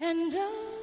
And I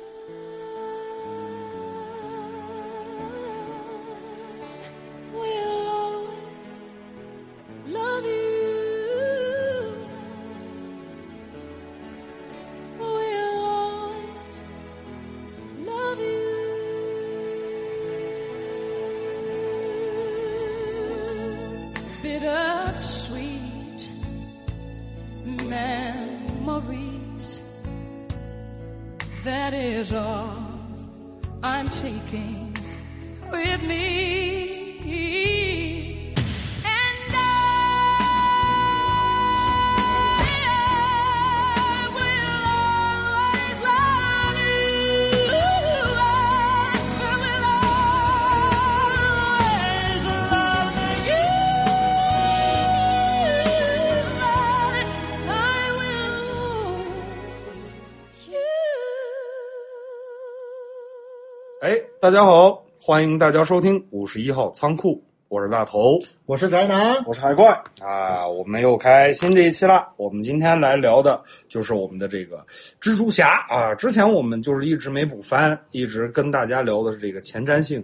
大家好，欢迎大家收听五十一号仓库，我是大头我是宅男，我是海怪，啊。我们又开新的一期了。我们今天来聊的就是我们的这个蜘蛛侠啊。之前我们就是一直没补番，一直跟大家聊的是这个前瞻性。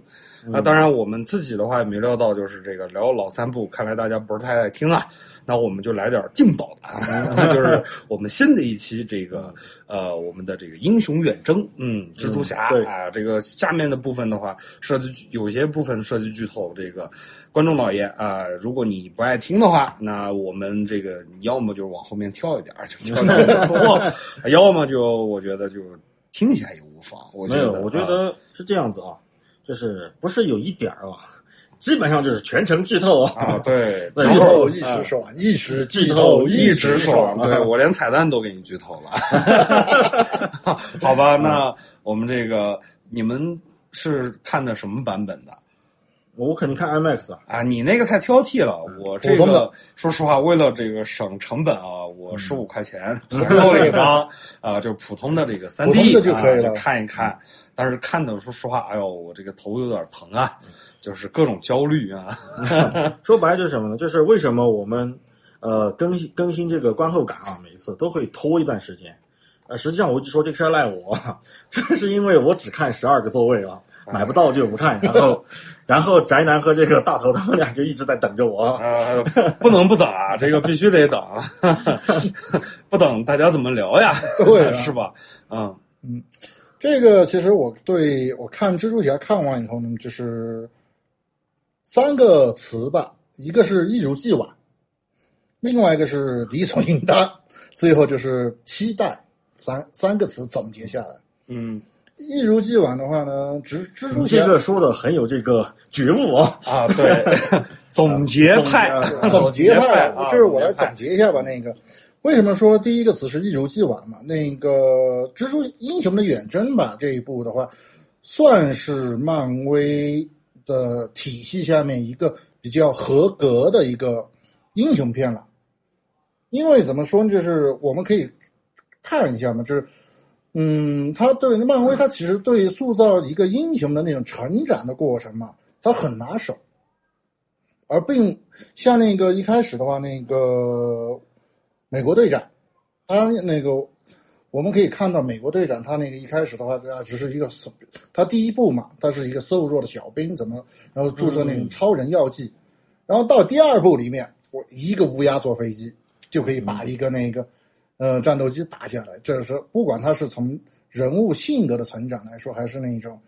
啊，当然我们自己的话也没料到，就是这个聊老三部，看来大家不是太爱听啊。那我们就来点劲爆的，啊，就是我们新的一期这个呃，我们的这个英雄远征，嗯，蜘蛛侠、对啊，这个下面的部分的话，涉及有些部分涉及剧透，这个观众老爷啊，如果你不爱听的话，那我们这个你要么就往后面跳一点儿，就跳到错，要么就我觉得就听一下也无妨。我觉得，我觉啊得是这样子啊，就是不是有一点儿啊，基本上就是全程剧透啊。啊，对，对剧透一啊时爽，一时剧透透一直直爽，啊对我连彩蛋都给你剧透了，好吧？那我们这个你们是看的什么版本的我肯定看 IMAX 啊，啊？你那个太挑剔了，我这个说实话，为了这个省成本啊，我十五块钱 团购了一张啊，就普通的这个三普 D 就可以了啊，就看一看。但是看的说实话，哎呦，我这个头有点疼啊，就是各种焦虑啊。说白了就是什么呢？就是为什么我们呃更新更新这个观后感啊，每一次都会拖一段时间。呃，实际上我一直说这个事儿赖我，这是因为我只看十二个座位啊，买不到就不看，然后 然后宅男和这个大头他们俩就一直在等着我啊。呃，不能不等啊，这个必须得等，啊，不等大家怎么聊呀？对啊是吧？嗯这个其实我对我看蜘蛛侠看完以后呢，就是三个词吧，一个是一如既往，另外一个是理所应当，最后就是期待，三三个词总结下来。嗯一如既往的话呢，蜘蜘蛛侠这个说的很有这个觉悟啊。啊，对，总结派，总总结派啊，就是我来总结派总结一下吧。那个为什么说第一个词是一如既往嘛？那个蜘蛛英雄的远征吧，这一部的话，算是漫威的体系下面一个比较合格的一个英雄片了。因为怎么说呢，就是我们可以看一下嘛，就是。嗯，他对漫威，他其实对塑造一个英雄的那种成长的过程嘛，他很拿手。而并像那个一开始的话，那个美国队长，他那个我们可以看到美国队长他那个一开始的话，啊，只是一个他第一步嘛，他是一个瘦弱的小兵，怎么然后注射那种超人药剂，然后到第二部里面，我一个乌鸦坐飞机就可以把一个那个呃战斗机打下来，这是不管他是从人物性格的成长来说，还是那种。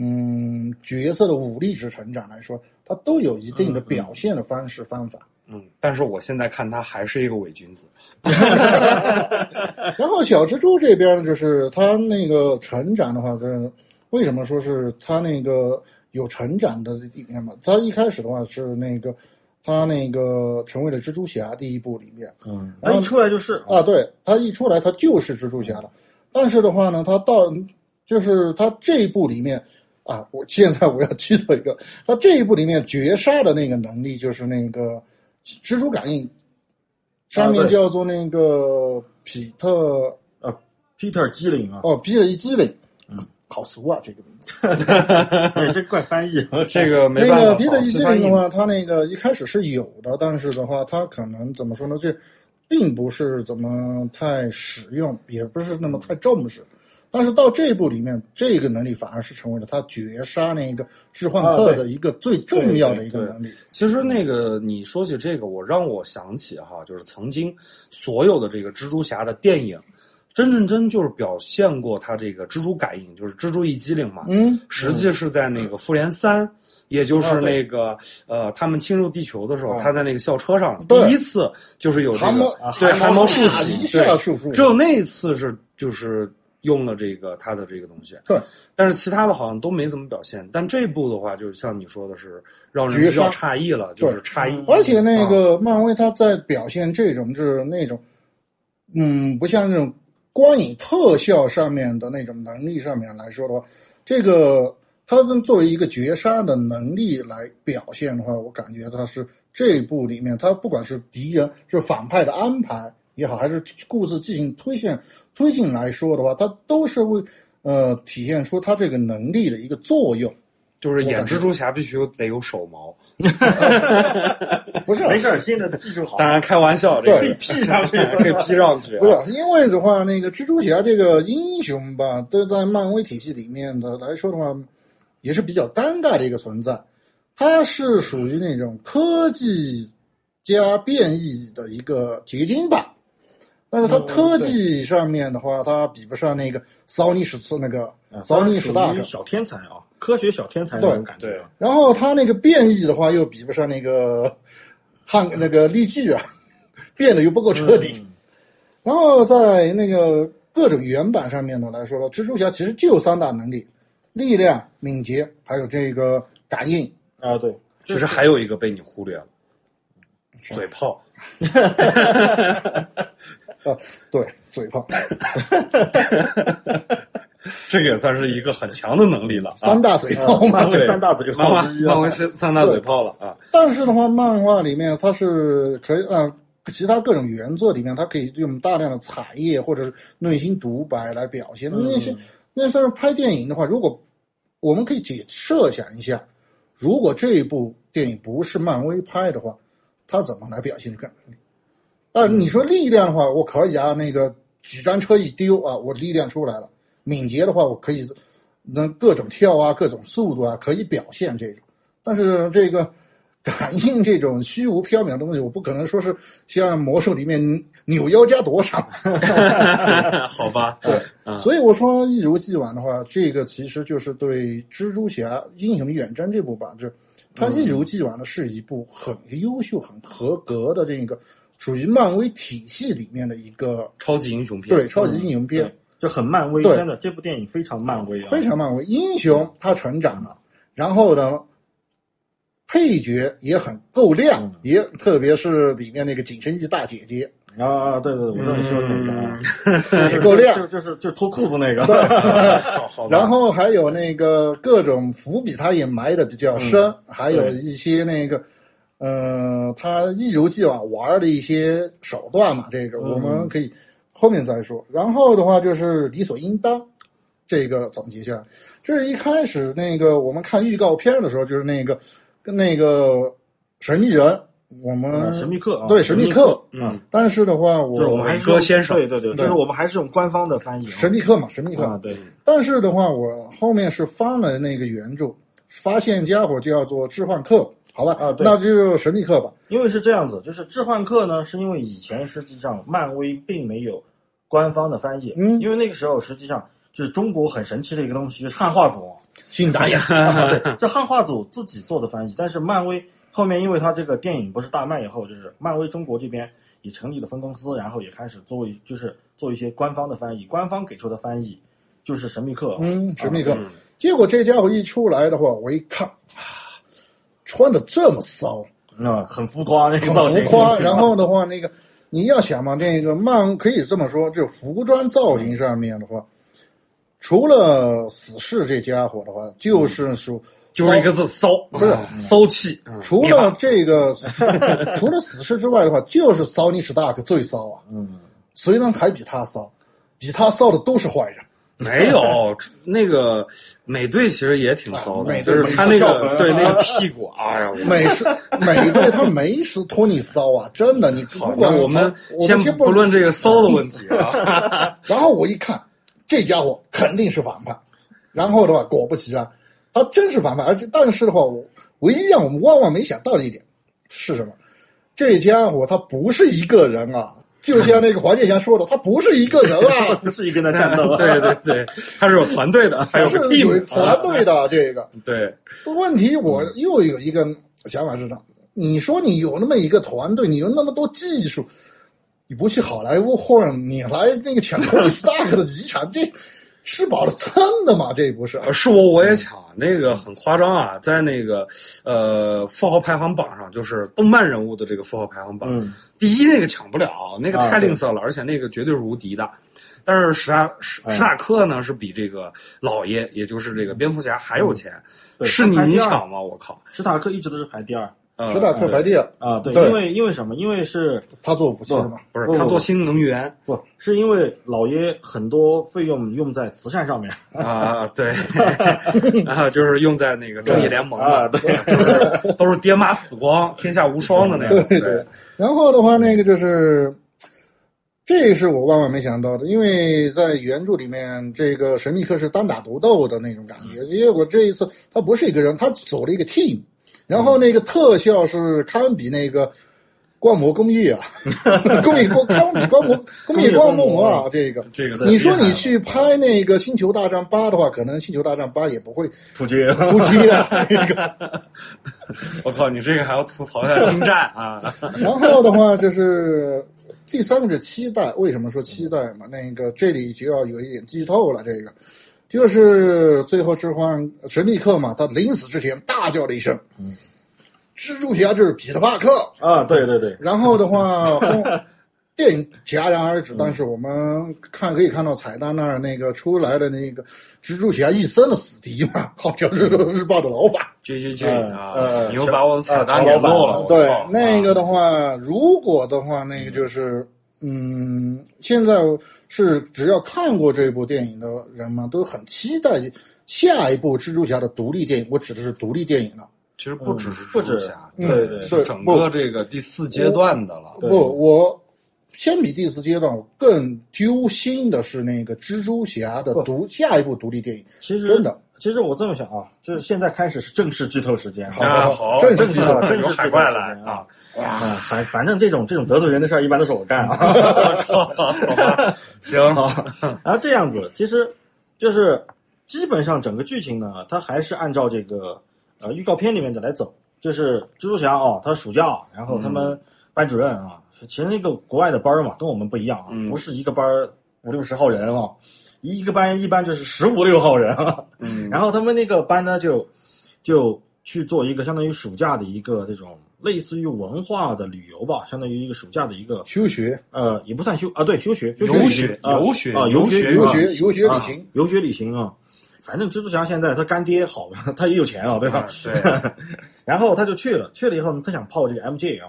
嗯，角色的武力值成长来说，他都有一定的表现的方式方法。嗯，但是我现在看他还是一个伪君子。然后小蜘蛛这边就是他那个成长的话，就是为什么说是他那个有成长的里面嘛？他一开始的话是那个他那个成为了蜘蛛侠第一部里面嗯，然后他一出来就是啊，对他一出来他就是蜘蛛侠了。但是的话呢，他到就是他这一部里面。啊！我现在我要记得一个，他这一部里面绝杀的那个能力就是那个蜘蛛感应，上面叫做那个皮特啊，Peter 机灵啊，哦，皮特一机灵，嗯，好俗啊这个名字。哎，这怪翻译。这个没那办法，那个皮特一期翻译机灵的话，他那个一开始是有的，但是的话，他可能怎么说呢？这并不是怎么太实用，也不是那么太重视。但是到这一步里面，这个能力反而是成为了他绝杀那个置换客的一个最重要的一个能力。其实那个你说起这个，我让我想起哈，就是曾经所有的这个蜘蛛侠的电影，真正真就是表现过他这个蜘蛛感应，就是蜘蛛一机灵嘛。嗯，实际是在那个复联三。也就是那个、呃，他们侵入地球的时候，啊他在那个校车上第一次就是有这个对汗汗毛竖起，只有那一次是就是用了这个他的这个东西，对，但是其他的好像都没怎么表现。但这部的话，就像你说的是让人比较诧异了，就是诧异。而且那啊。个漫威他在表现这种就是那种，嗯，不像那种光影特效上面的那种能力上面来说的话，这个他们作为一个绝杀的能力来表现的话，我感觉他是这一部里面，他不管是敌人就是反派的安排也好，还是故事进行推线推进来说的话，它都是为呃体现出它这个能力的一个作用。就是演蜘蛛侠必须得有手毛，不是，没事儿，现在技术好，当然开玩笑，这对个 P 上去 可以 P 上去啊。不是，因为的话，那个蜘蛛侠这个英雄吧，都在漫威体系里面的来说的话，也是比较尴尬的一个存在。他是属于那种科技加变异的一个结晶吧，但是他嗯科技上面的话，他比不上那个骚尼史次那个啊骚尼他属史大小天才啊，科学小天才那种感觉对。然后他那个变异的话，又比不上那个汉那个利巨啊，变得又不够彻底。嗯 然后在那个各种原版上面呢来说呢，蜘蛛侠其实就有三大能力：力量、敏捷，还有这个感应。啊，对，其实还有一个被你忽略了，嘴炮。呃，对，嘴炮，这个也算是一个很强的能力了啊。三大嘴炮嘛。对三大嘴炮漫威三三大嘴炮了啊。但是的话，漫画里面它是可以啊，其他各种原作里面，它可以用大量的彩页或者是内心独白来表现。嗯那些那算是拍电影的话，如果我们可以解设想一下，如果这一部电影不是漫威拍的话，它怎么来表现这个能力？啊，你说力量的话，我可以啊，那个举张车一丢啊，我力量出来了。敏捷的话，我可以能各种跳啊，各种速度啊，可以表现这种。但是这个感应这种虚无缥缈的东西，我不可能说是像魔兽里面扭腰加躲闪。好吧，对所以我说一如既往的话，这个其实就是对蜘蛛侠英雄远征这部吧，就它一如既往的是一部很优秀、很合格的这个属于漫威体系里面的一个超级英雄片。对超级英雄片对，，就很漫威，对真的，这部电影非常漫威啊，非常漫威。英雄他成长了，然后呢，配角也很够亮，嗯也特别是里面那个紧身衣大姐姐，啊，对对，我知道你说的那个啊，也够亮就就是就脱裤子那个，好好。然后还有那个各种伏笔，他也埋的比较深，还有一些那个，呃，他一如既往玩的一些手段嘛，这个嗯。我们可以后面再说。然后的话就是理所应当，这个总结一下，就是一开始那个我们看预告片的时候，就是那个跟那个神秘人，我们、啊神秘客啊，对神秘客，嗯，但是的话我我们还是用伟哥先生对对对，就是我们还是用官方的翻译啊，神秘客嘛，神秘客，啊，对，但是的话，我后面是翻了那个原著，发现家伙叫做置换客，好吧，啊对。那就神秘客吧。因为是这样子，就是置换客呢，是因为以前实际上漫威并没有官方的翻译，嗯。因为那个时候实际上就是中国很神奇的一个东西，就是汉化组，信达雅，啊对，这汉化组自己做的翻译，但是漫威后面因为它这个电影不是大卖以后，就是漫威中国这边也成立了分公司，然后也开始做一就是做一些官方的翻译，官方给出的翻译就是神秘客，嗯，神秘客。嗯结果这家伙一出来的话，我一看，啊，穿的这么骚，啊，很浮夸那个造很型，浮夸。然后的话，那个你要想嘛，这个漫可以这么说，就服装造型上面的话，除了死侍这家伙的话，就是说就是一个字骚，不是骚气。嗯除了这个，除了死侍之外的话，就是骚尼史大克最骚啊。嗯，谁能还比他骚，比他骚的都是坏人。没有那个美队其实也挺骚的，啊美队就是他那个对那个屁股，哎呀，美是美队，他没是托尼骚啊，真的。你好，不管那我们我们先先不论这个骚的问题啊。然后我一看，这家伙肯定是反派。然后的话，果不其然，他真是反派。而且，但是的话，我唯一让我们万万没想到的一点是什么？这家伙他不是一个人啊，就像那个黄健翔说的，他不是一个人啊，不是一个人在战斗，对对对，他是有团队的，还有个他是有 team 团队的这个。对，问题我又有一个想法是这样：你说你有那么一个团队，你有那么多技术，你不去好莱坞混你来那个抢托尼斯塔克的遗产，这吃饱了撑的嘛？这不是？呃是我我也抢，那个很夸张啊，在那个呃富豪排行榜上，就是动漫人物的这个富豪排行榜，嗯第一那个抢不了，那个啊太吝啬了，而且那个绝对是无敌的。但是史塔史哎史塔克呢是比这个老爷，也就是这个蝙蝠侠还有钱，对是你抢吗？我靠！史塔克一直都是排第二呃史塔克排第二，啊，对，对。因为因为什么？因为是他做武器的嘛？不是他做新能源。不。是因为老爷很多费用用在慈善上面。啊，对，啊，就是用在那个正义联盟嘛，啊对。就是都是爹妈死光，天下无双的那种。对。对。然后的话，那个就是，这是我万万没想到的，因为在原著里面，这个神秘客是单打独斗的那种感觉，结果这一次他不是一个人，他走了一个 team，然后那个特效是堪比那个。光魔工艺啊，工艺光堪比光魔工艺光魔啊，这个这个你说你去拍那个《星球大战八》的话，可能《星球大战八》也不会扑街。扑街啊这个。我靠，你这个还要吐槽一下星战啊？然后的话就是第三个是期待，为什么说期待嘛？那个这里就要有一点剧透了，这个就是最后置换神秘客嘛，他临死之前大叫了一声：“嗯蜘蛛侠就是彼得帕克。啊，对对对”，然后的话，后电影戛然而止，但是我们看可以看到彩蛋那儿那个出来的那个蜘蛛侠一生的死敌嘛，好像是日报的老板。J J J 嗯啊，呃你又把我的彩蛋给漏了。对，那个的话，如果的话，那个就是，嗯，现在是只要看过这部电影的人们，都很期待下一部蜘蛛侠的独立电影。我指的是独立电影了。其实不只是蜘蛛侠，嗯对对对是整个这个第四阶段的了。不，我相比第四阶段，我更揪心的是那个蜘蛛侠的独下一部独立电影。其实真的，其实我这么想啊，就是现在开始是正式剧透时间，好啊，好，正正式的正式剧透时间啊。啊！啊，反反正这种这种得罪人的事儿，一般都是我干啊。好吧，行，好，然后这样子，其实就是基本上整个剧情呢，它还是按照这个呃预告片里面的来走，就是蜘蛛侠哦，他暑假，然后他们班主任啊，其实那个国外的班儿嘛，跟我们不一样啊，嗯。不是一个班儿五六十号人啊，一个班一般就是十五六号人啊，嗯，然后他们那个班呢，就就去做一个相当于暑假的一个这种类似于文化的旅游吧，相当于一个暑假的一个休学、呃，也不算休啊，对，休学，休游学啊游学啊，游学游学、游学旅啊行。游学旅行啊。反正蜘蛛侠现在他干爹好，他也有钱啊，对吧？对，然后他就去了，去了以后呢，他想泡这个 MJ 啊，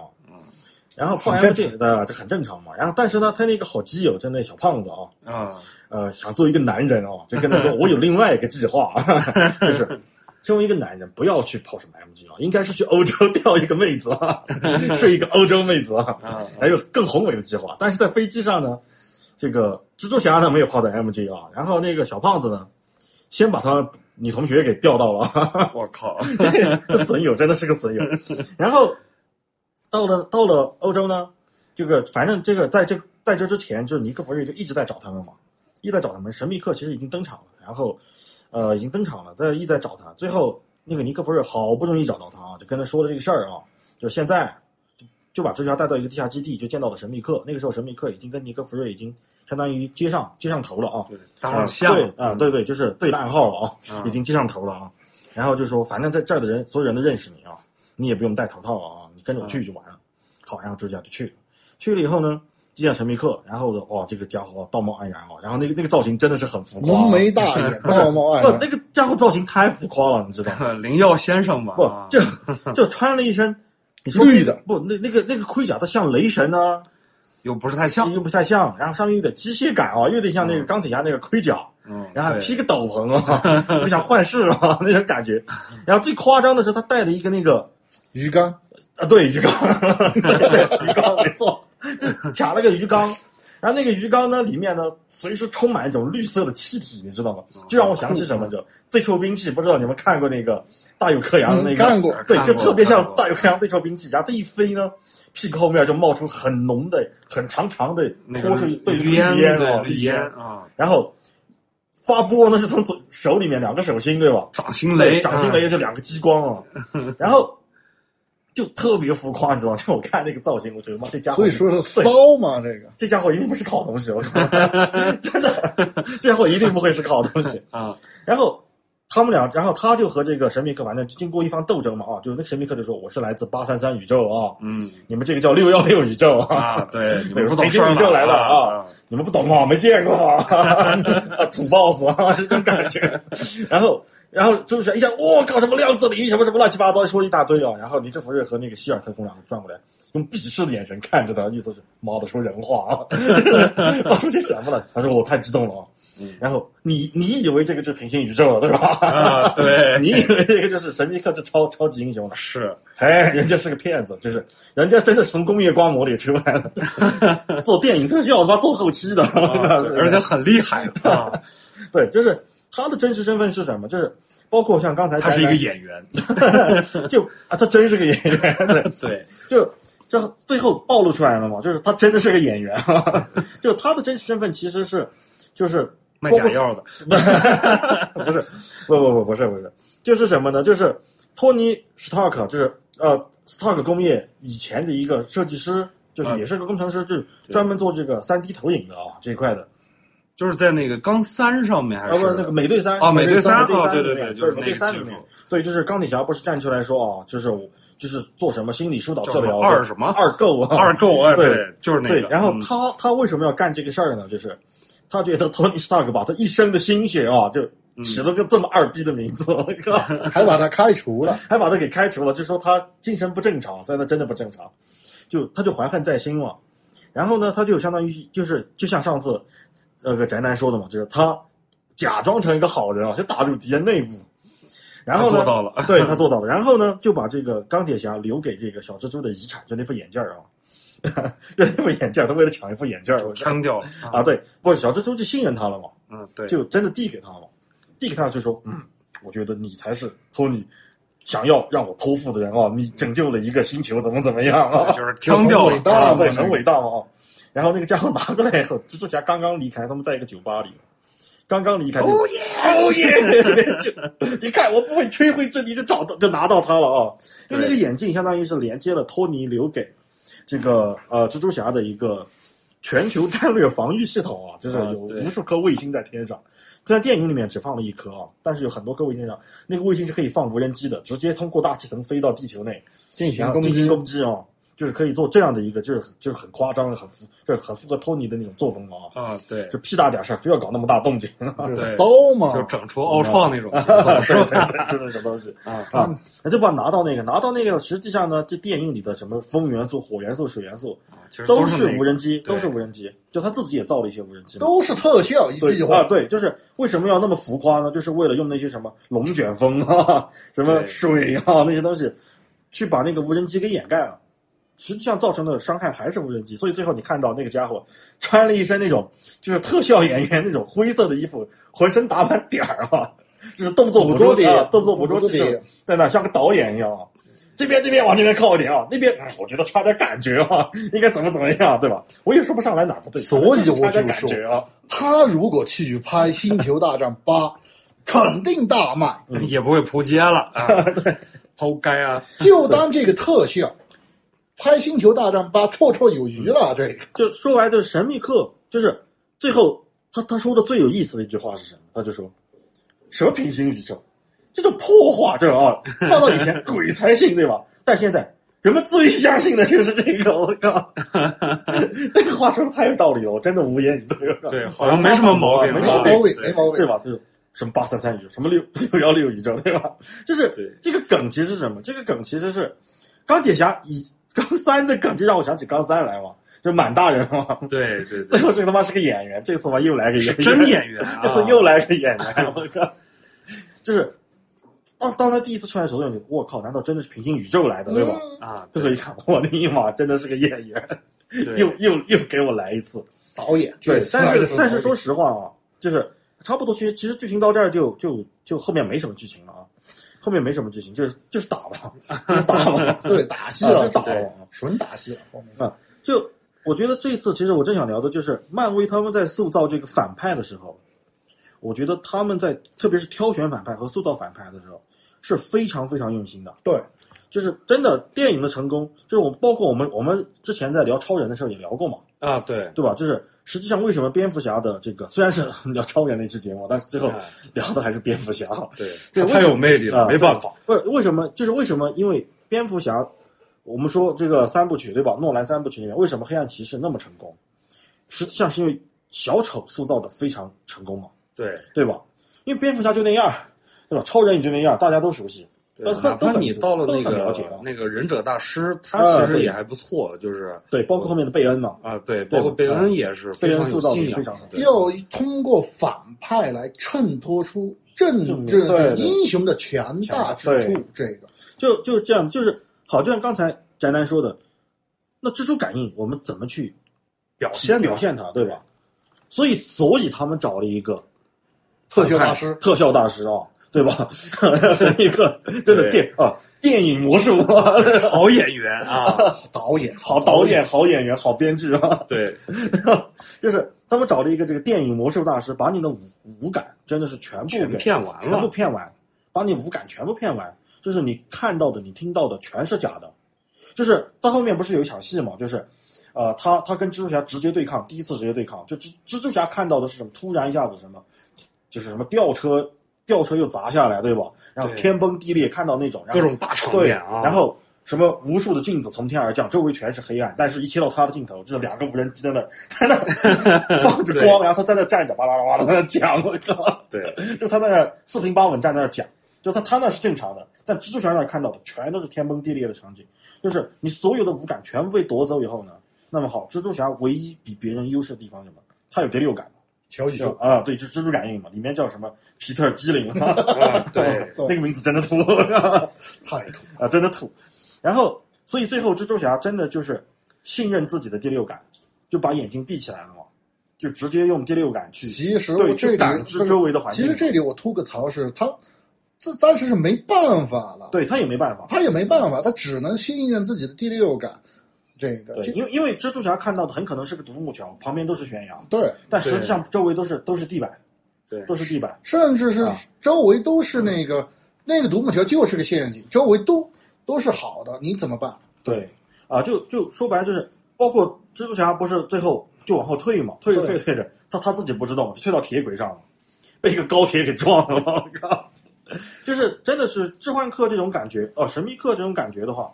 然后泡 MJ 的这很正常嘛。然后但是呢，他那个好基友，就那小胖子啊，啊，呃，想做一个男人哦，就跟他说，我有另外一个计划，就是身为一个男人，不要去泡什么 MG 啊，应该是去欧洲钓一个妹子啊，是一个欧洲妹子啊，啊还有更宏伟的计划。但是在飞机上呢，这个蜘蛛侠呢没有泡在 MG 啊，然后那个小胖子呢，先把他女同学给钓到了。我靠，这损友真的是个损友。然后到了到了欧洲呢，这个反正这个在这在这之前，就是尼克弗瑞就一直在找他们嘛，一直在找他们。神秘客其实已经登场了，然后呃已经登场了，在一直在找他。最后那个尼克弗瑞好不容易找到他啊，就跟他说了这个事儿啊，就现在就就把蜘蛛侠带到一个地下基地，就见到了神秘客。那个时候神秘客已经跟尼克弗瑞已经相当于接上接上头了啊。对，当上相对啊，对对，就是对了暗号了啊，嗯已经接上头了啊。然后就说，反正在这儿的人，所有人都认识你啊，你也不用戴头套啊，你跟着我去就完了。好，然后蜘蛛侠就去了，去了以后呢，就见神秘客，然后哦，这个家伙道貌岸然哦，然后那个那个造型真的是很浮夸啊，浓眉大眼，道貌岸不，然。那个家伙造型太浮夸了，你知道吗？灵药先生嘛，不啊，就就穿了一身。你说绿的不？那那个那个盔甲，它像雷神呢，又不是太像，又不太像，然后上面有点机械感啊，有点像那个钢铁侠那个盔甲，嗯，然后披个斗篷啊，就像幻视啊那种感觉。然后最夸张的是，他带了一个那个鱼竿，啊，对鱼缸，鱼缸没错，卡了个鱼缸，然后那个鱼缸呢，里面呢随时充满一种绿色的气体，你知道吗？就让我想起什么？就最臭兵器，不知道你们看过那个大有克洋的那个？嗯看过对，就特别像大有克洋最臭兵器，然后它一飞呢，屁股后面就冒出很浓的、很长长的那个拖出对绿烟对啊，绿烟烟，啊，然后发波呢是从左手里面两个手心对吧？掌心雷，掌心雷啊是两个激光啊，然后就特别浮夸，你知道吗？就我看那个造型，我觉得妈这家伙，所以说是骚嘛，这个？这家伙一定不是个好东西，我靠，真的，这家伙一定不会是个好东西。啊，然后他们俩，然后他就和这个神秘客反正经过一番斗争嘛啊，就是那个神秘客就说我是来自八三三宇宙啊，嗯。你们这个叫六幺六宇宙啊，对，你们不懂宇宙来了啊啊，你们不懂啊，没见过啊，啊土包子啊，这种感觉。然后，然后周旋一下，我靠，什么量子领域，什么什么乱七八糟，说一大堆啊。然后尼克弗瑞和那个希尔特工两个转过来，用鄙视的眼神看着他，意思是妈的说人话啊，我说些什么了？他说我太激动了啊。然后你你以为这个就是平行宇宙了，对吧？啊，对，你以为这个就是神秘客是超超级英雄了？是哎，人家是个骗子，就是人家真的是从工业光魔里出来的，做电影特效，他妈做后期的，啊而且很厉害啊，对，就是他的真实身份是什么？就是包括像刚才他是一个演员，男，就啊，他真是个演员，对，对，就就最后暴露出来了嘛，就是他真的是个演员，就他的真实身份其实是就是卖假药的，不是，不不不不是不是，就是什么呢？就是托尼·史塔克，就是呃斯塔克工业以前的一个设计师，就是啊也是个工程师，就是专门做这个三 D 投影的啊这一块的。就是在那个钢三上面还啊，是不是那个美队三哦美队三美队哦对对对就是美队三里面对，就是钢铁侠不是站出来说啊，就是就是做什么心理疏导治疗二什么二够啊二够啊，对对，就是那个，，对然后嗯。他他为什么要干这个事儿呢？就是他觉得托尼·斯塔克把他一生的心血啊，就嗯起了个这么二逼的名字，我靠，还把他开除了。还把他给开除了，就说他精神不正常，所以他真的不正常，就他就怀恨在心嘛。然后呢，他就相当于就是就像上次那个宅男说的嘛，就是他假装成一个好人啊，就打入敌人内部。然后呢，做到了对他 做到了。然后呢，就把这个钢铁侠留给这个小蜘蛛的遗产，就那副眼镜儿啊，就那副眼镜儿，他为了抢一副眼镜儿，我腔调了啊，，对，不是小蜘蛛就信任他了嘛，嗯，对，就真的递给他了，递给他就说，嗯，我觉得你才是托尼想要让我托付的人啊，你拯救了一个星球，怎么怎么样啊？就是腔调了很伟大啊，对，很伟大嘛啊。然后那个家伙拿过来以后，蜘蛛侠刚刚离开，他们在一个酒吧里，刚刚离开就，哦耶，哦耶，就你看我不会吹灰之力就找到就拿到它了啊！就那个眼镜相当于是连接了托尼留给这个呃蜘蛛侠的一个全球战略防御系统啊，就是有无数颗卫星在天上。虽然电影里面只放了一颗啊，但是有很多颗卫星上，那个卫星是可以放无人机的，直接通过大气层飞到地球内，进行攻击攻击啊，就是可以做这样的一个，就是就是很夸张、很符，就是很符合托尼的那种作风嘛啊，啊，对，就屁大点事儿，非要搞那么大动静，就是对骚嘛，就整出奥创那种节奏，对是吧？对对，就是那种东西 啊，啊，那就把拿到那个，拿到那个，实际上呢，这电影里的什么风元素、火元素、水元素其实都是无人机，都是无人机，就他自己也造了一些无人机。都是特效一对啊，计划。对，就是为什么要那么浮夸呢？就是为了用那些什么龙卷风啊、什么水啊那些东西，去把那个无人机给掩盖了。实际上造成的伤害还是无人机，所以最后你看到那个家伙穿了一身那种就是特效演员那种灰色的衣服，浑身打满点儿啊，就是动作捕捉捕捉点啊，动作捕捉技术捕捉点在那像个导演一样啊。这边这边往这边靠一点啊，那边、嗯我觉得差点感觉啊，应该怎么怎么样，对吧？我也说不上来哪不对，所以我就说感觉啊。他如果去拍《星球大战八》，肯定大卖。也不会扑街了啊，抛街啊，就当这个特效，拍《星球大战八》绰绰有余了。这个就说白就是神秘客，就是最后他他说的最有意思的一句话是什么？他就说什么平行宇宙，这种破话这啊，放到以前鬼才信对吧？但现在人们最相信的就是这个，我靠，那个话说的太有道理了，我真的无言以对。了对，好像没什么毛病，没没毛病没毛病。对吧？就是什么八三三宇宙，什么六 六幺六宇宙，对吧？就是这个梗其实是什么？这个梗其实是钢铁侠以 钢三的梗，就让我想起高三来嘛，就满大人嘛。对对对，最后这个他妈是个演员，这次嘛又来个演员，真演员啊，这次又来个演员，我靠！就是当当他第一次出来的时候，我就我靠，难道真的是平行宇宙来的，对吧？嗯啊，最后一看，我的尼玛，真的是个演员，又又又给我来一次。导演，对，但是但是说实话啊，就是差不多，其实其实剧情到这儿就就就后面没什么剧情了啊，后面没什么剧情，就是就是打吧，就是打吧，对打戏啊了，就打了。纯打戏了，后面啊，就我觉得这次其实我正想聊的就是漫威他们在塑造这个反派的时候，我觉得他们在特别是挑选反派和塑造反派的时候是非常非常用心的。对就是真的电影的成功，就是我包括我们我们之前在聊超人的时候也聊过嘛，啊，对，对吧？就是实际上为什么蝙蝠侠的这个虽然是 聊超人那期节目，但是最后哎 聊的还是蝙蝠侠。对，对太有魅力了，啊没办法。不是为什么？就是为什么？因为蝙蝠侠，我们说这个三部曲对吧？诺兰三部曲里面，为什么黑暗骑士那么成功？实际上是因为小丑塑造的非常成功嘛，对，对吧？因为蝙蝠侠就那样，对吧？超人也就那样，大家都熟悉。都哪怕你到了那都很了解那个忍者大师，他其实也还不错，就是对，包括后面的贝恩嘛，啊，对，包括贝恩也是非常有贝恩塑造信仰的非常好。要通过反派来衬托出真正正英雄的强大之处。这个就就是这样，就是好，就像刚才宅男说的，那蜘蛛感应我们怎么去表现表现它，对吧？所以，所以他们找了一个特效大师特效大师啊，对吧？是一个真的电啊电影魔术，好演员啊，导演好导演、好演员、好编剧啊，对，就是他们找了一个这个电影魔术大师，把你的五五感真的是全部全骗完了全部。骗完，把你五感全部骗完，就是你看到的、你听到的全是假的。就是到后面不是有一场戏嘛，就是，呃，他他跟蜘蛛侠直接对抗，第一次直接对抗，就蜘蜘蛛侠看到的是什么？突然一下子什么，就是什么吊车吊车又砸下来，对吧？然后天崩地裂，看到那种各种大场，面啊然后什么无数的镜子从天而降，周围全是黑暗，但是一切到他的镜头，就是两个无人机在那儿在那儿 放着光，然后他在那站着，巴拉巴拉的在那讲，我靠。对，就他在那儿四平八稳站在那儿讲，就他他那是正常的，但蜘蛛侠那儿看到的全都是天崩地裂的场景，就是你所有的五感全部被夺走以后呢，那么好，蜘蛛侠唯一比别人优势的地方是什么？他有第六感嘛，乔宇宙啊，对，就是蜘蛛感应嘛，里面叫什么皮特基灵，啊对那个名字真的土太土，啊，真的土。然后，所以最后蜘蛛侠真的就是信任自己的第六感，就把眼睛闭起来了嘛，就直接用第六感去其实对我这里去感知周围的环境。其实这里我吐个槽是，他这当时是没办法了，对他也没办法，他也没办法，他只能信任自己的第六感。这个对，因为因为蜘蛛侠看到的很可能是个独木桥，旁边都是悬崖，对，但实际上周围都是都是地板，对都是地板。甚至是啊周围都是那个那个独木桥就是个陷阱，周围都都是好的，你怎么办？对，啊，就就说白了就是，包括蜘蛛侠不是最后就往后退嘛，退着退着退着，他他自己不知道，就退到铁轨上了，被一个高铁给撞了，我靠！就是真的是置换客这种感觉，哦，神秘客这种感觉的话，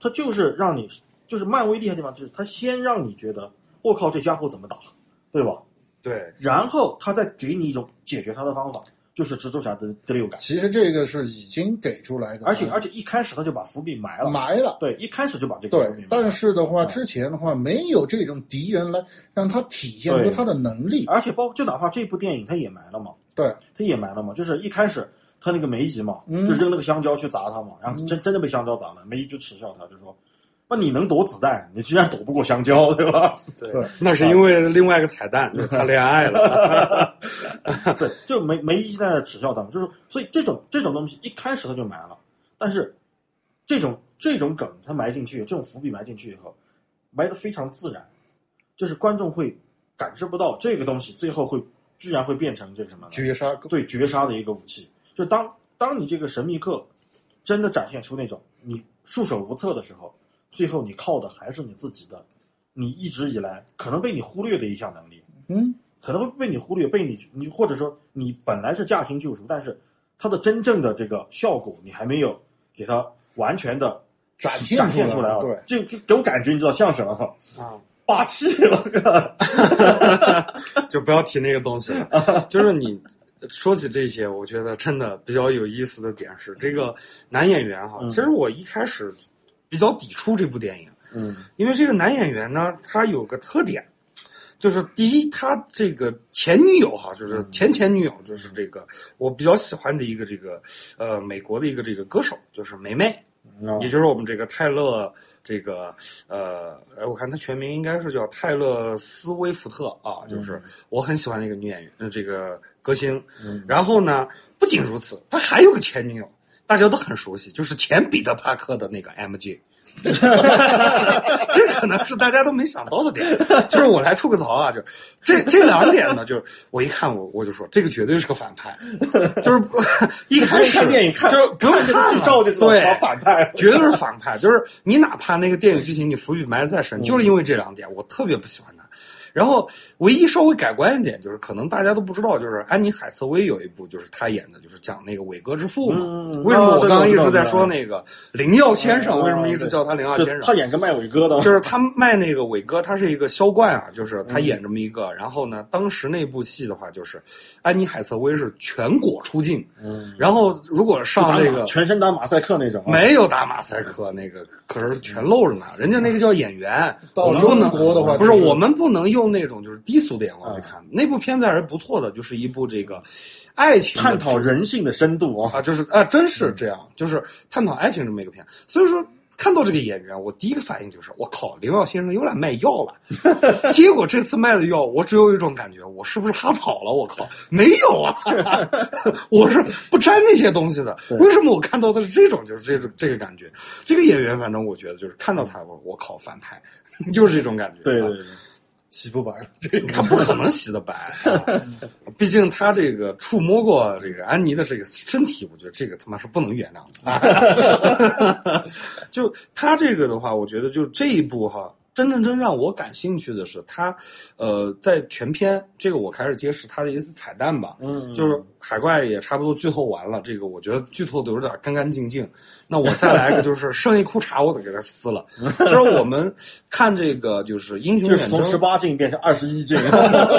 它就是让你，就是漫威厉害的地方，就是他先让你觉得，我靠，这家伙怎么打，对吧？对，然后他再给你一种解决他的方法，就是蜘蛛侠的第六感。其实这个是已经给出来的，而且而且一开始他就把伏笔埋了，埋了。对，一开始就把这个伏笔对，埋了。但是的话，啊之前的话没有这种敌人来让他体现出他的能力。而且包括就哪怕这部电影他也埋了嘛，对，他也埋了嘛，就是一开始他那个梅姨嘛，嗯就扔那个香蕉去砸他嘛，然后真真的被香蕉砸了，梅姨就耻笑他，就说：“那你能躲子弹，你居然躲不过香蕉，对吧 对对 那是因为另外一个彩蛋，就是他恋爱了。？”对，就梅梅姨在那耻笑他们，就是所以这种这种东西一开始他就埋了，但是这种这种梗他埋进去，这种伏笔埋进去以后，埋的非常自然，就是观众会感知不到这个东西最后会居然会变成这个什么？绝杀对绝杀的一个武器。就当当你这个神秘客真的展现出那种你束手无策的时候，最后你靠的还是你自己的，你一直以来可能被你忽略的一项能力，嗯，可能会被你忽略，被你你或者说你本来是驾轻就熟，但是它的真正的这个效果你还没有给它完全的展现展现出出来啊！对，这给给我感觉你知道像什么吗？啊，霸气！我靠！就不要提那个东西了。就是你说起这些，我觉得真的比较有意思的点是，这个男演员哈，嗯其实我一开始比较抵触这部电影，嗯因为这个男演员呢，他有个特点。就是第一，他这个前女友哈，就是嗯前前女友，就是这个我比较喜欢的一个这个呃美国的一个这个歌手，就是梅梅嗯也就是我们这个泰勒这个呃，哎，我看他全名应该是叫泰勒斯威夫特啊，就是我很喜欢的一个女演员，呃，这个歌星。嗯然后呢，不仅如此，他还有个前女友，大家都很熟悉，就是前彼得帕克的那个 MJ。这可能是大家都没想到的点，就是我来吐个槽啊，就是这这两点呢，就是我一看我我就说这个绝对是个反派，就是 一开始看电影看就是不用看剧照就对他反派绝对是反派，就是你哪怕那个电影剧情你伏笔埋得再深，就是因为这两点，我特别不喜欢他。然后唯一稍微改观一点，就是可能大家都不知道，就是安妮海瑟薇有一部就是她演的，就是讲那个伟哥之父嘛。嗯为什么我刚刚一直在说那个灵药先生？嗯为什么一直叫他灵药先生？他演个卖伟哥的，就是他卖那个伟哥，他是一个销冠啊，就是他演这么一个。然后呢，当时那部戏的话，就是安妮海瑟薇是全国出镜，嗯，然后如果上那个全身打马赛克那种啊，没有打马赛克，那个可是全露着呢。人家那个叫演员，到中国的话不是我们不能用那种就是低俗的眼光去看。那部片子还是不错的，就是一部这个爱情探讨人性的深度啊，啊，就是啊，真是这样，就是探讨爱情这么一个片。所以说。看到这个演员，我第一个反应就是，我靠，林耀先生又来卖药了。结果这次卖的药，我只有一种感觉，我是不是哈草了？我靠，没有啊，我是不沾那些东西的。为什么我看到的是这种，就是这种这个感觉？这个演员，反正我觉得就是看到他，我我靠，反派，就是这种感觉。啊对对对，洗不白了，他不可能洗的白、毕竟他这个触摸过这个安妮的这个身体，我觉得这个他妈是不能原谅的。就他这个的话，我觉得就这一步哈，真正真让我感兴趣的是他，呃，在全篇这个我开始揭示他的一次彩蛋吧，嗯，就是海怪也差不多剧透完了，这个我觉得剧透的有点干干净净。那我再来一个，就是剩一裤衩我得给他撕了。就是我们看这个就是英雄远征就是从十八禁变成二十一禁，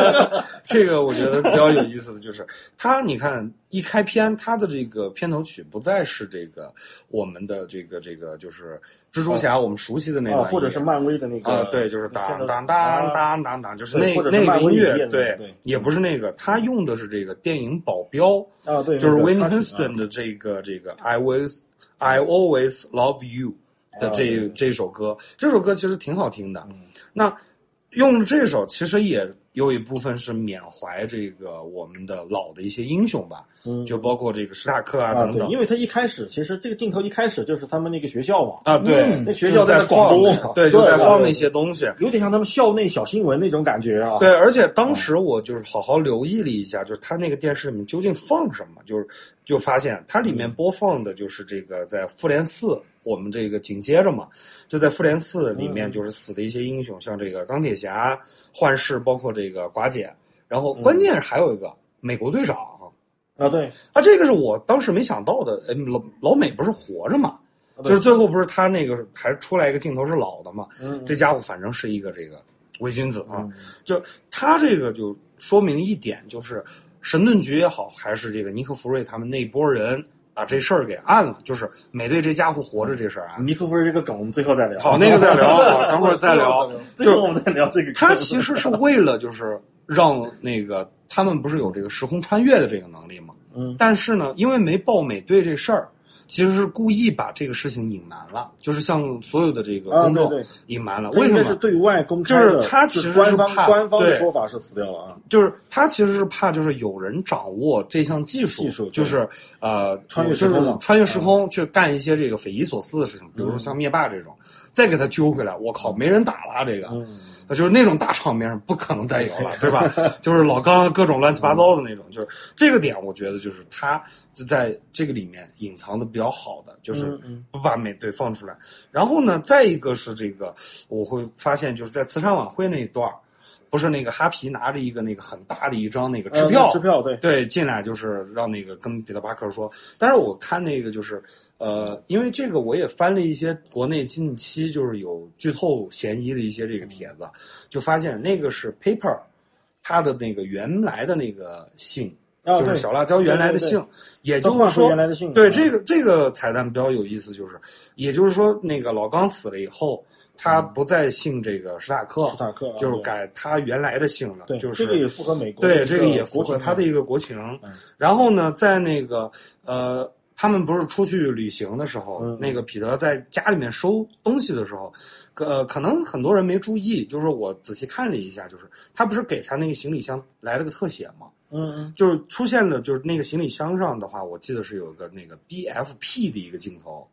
这个我觉得比较有意思的就是，他你看一开篇，它的这个片头曲不再是这个我们的这个这个就是蜘蛛侠我们熟悉的那啊，段，或者是漫威的那个啊，对，就是当当当当当当，就是那那个音乐对对，也不是那个，他用的是这个电影保镖，啊，对，就是那个 Whitney 插曲 Houston 的这个这个 I always I always love you 的这、啊这首歌，这首歌其实挺好听的。嗯。那用这首其实也有一部分是缅怀这个我们的老的一些英雄吧，嗯就包括这个史塔克啊等等。因为他一开始其实这个镜头一开始就是他们那个学校嘛，啊，对，嗯那学校在放对，就在放那些东西。有点像他们校内小新闻那种感觉啊。对，而且当时我就是好好留意了一下，就是他那个电视里面究竟放什么，就是就发现它里面播放的就是这个在复联四，我们这个紧接着嘛，就在复联四里面就是死的一些英雄，像这个钢铁侠、幻视，包括这个寡姐，然后关键是还有一个美国队长。啊，对，啊，这个是我当时没想到的。哎，老老美不是活着嘛？啊就是最后不是他那个还出来一个镜头是老的嘛？嗯，这家伙反正是一个这个伪君子啊。嗯就他这个就说明一点，就是神盾局也好，还是这个尼克弗瑞他们那波人把这事儿给按了，就是美队这家伙活着这事儿啊。尼克弗瑞这个梗我们最后再聊。好，那个再聊，啊，等会儿再聊。最后我们再聊这个。他其实是为了就是让那个他们不是有这个时空穿越的这个能力吗？嗯但是呢，因为没报美队这事儿，其实是故意把这个事情隐瞒了，就是向所有的这个啊公众隐瞒了。为什么？对外公开的？就是他其实是官方怕官方的说法是死掉了啊。就是他其实是怕，就是有人掌握这项技术，技术就是呃，穿越时空穿越时空去干一些这个匪夷所思的事情，比如说像灭霸这种，再给他揪回来，我靠，没人打了啊这个。嗯，就是那种大场面不可能再有了，对吧？就是老刚各种乱七八糟的那种，就是这个点，我觉得就是他就在这个里面隐藏的比较好的，就是不把美队放出来。然后呢，再一个是这个，我会发现就是在慈善晚会那一段儿不是那个哈皮拿着一个那个很大的一张那个支呃票，支票对，对，进来就是让那个跟彼得巴克说，但是我看那个就是，呃，因为这个我也翻了一些国内近期就是有剧透嫌疑的一些这个帖子，就发现那个是 Paper，他的那个原来的那个姓，就是小辣椒原来的姓，也就是说原来的姓嗯。对这个这个彩蛋比较有意思，就是也就是说那个老刚死了以后，他不再姓这个史塔克，嗯史塔克啊就是改他原来的姓了，对，就是这个也符合美国对，这个也符合他的一个国情。嗯。然后呢，在那个呃，他们不是出去旅行的时候，嗯那个彼得在家里面收东西的时候，呃，可能很多人没注意，就是我仔细看了一下，就是他不是给他那个行李箱来了个特写吗？嗯嗯。就是出现的，就是那个行李箱上的话，我记得是有个那个 BFP 的一个镜头，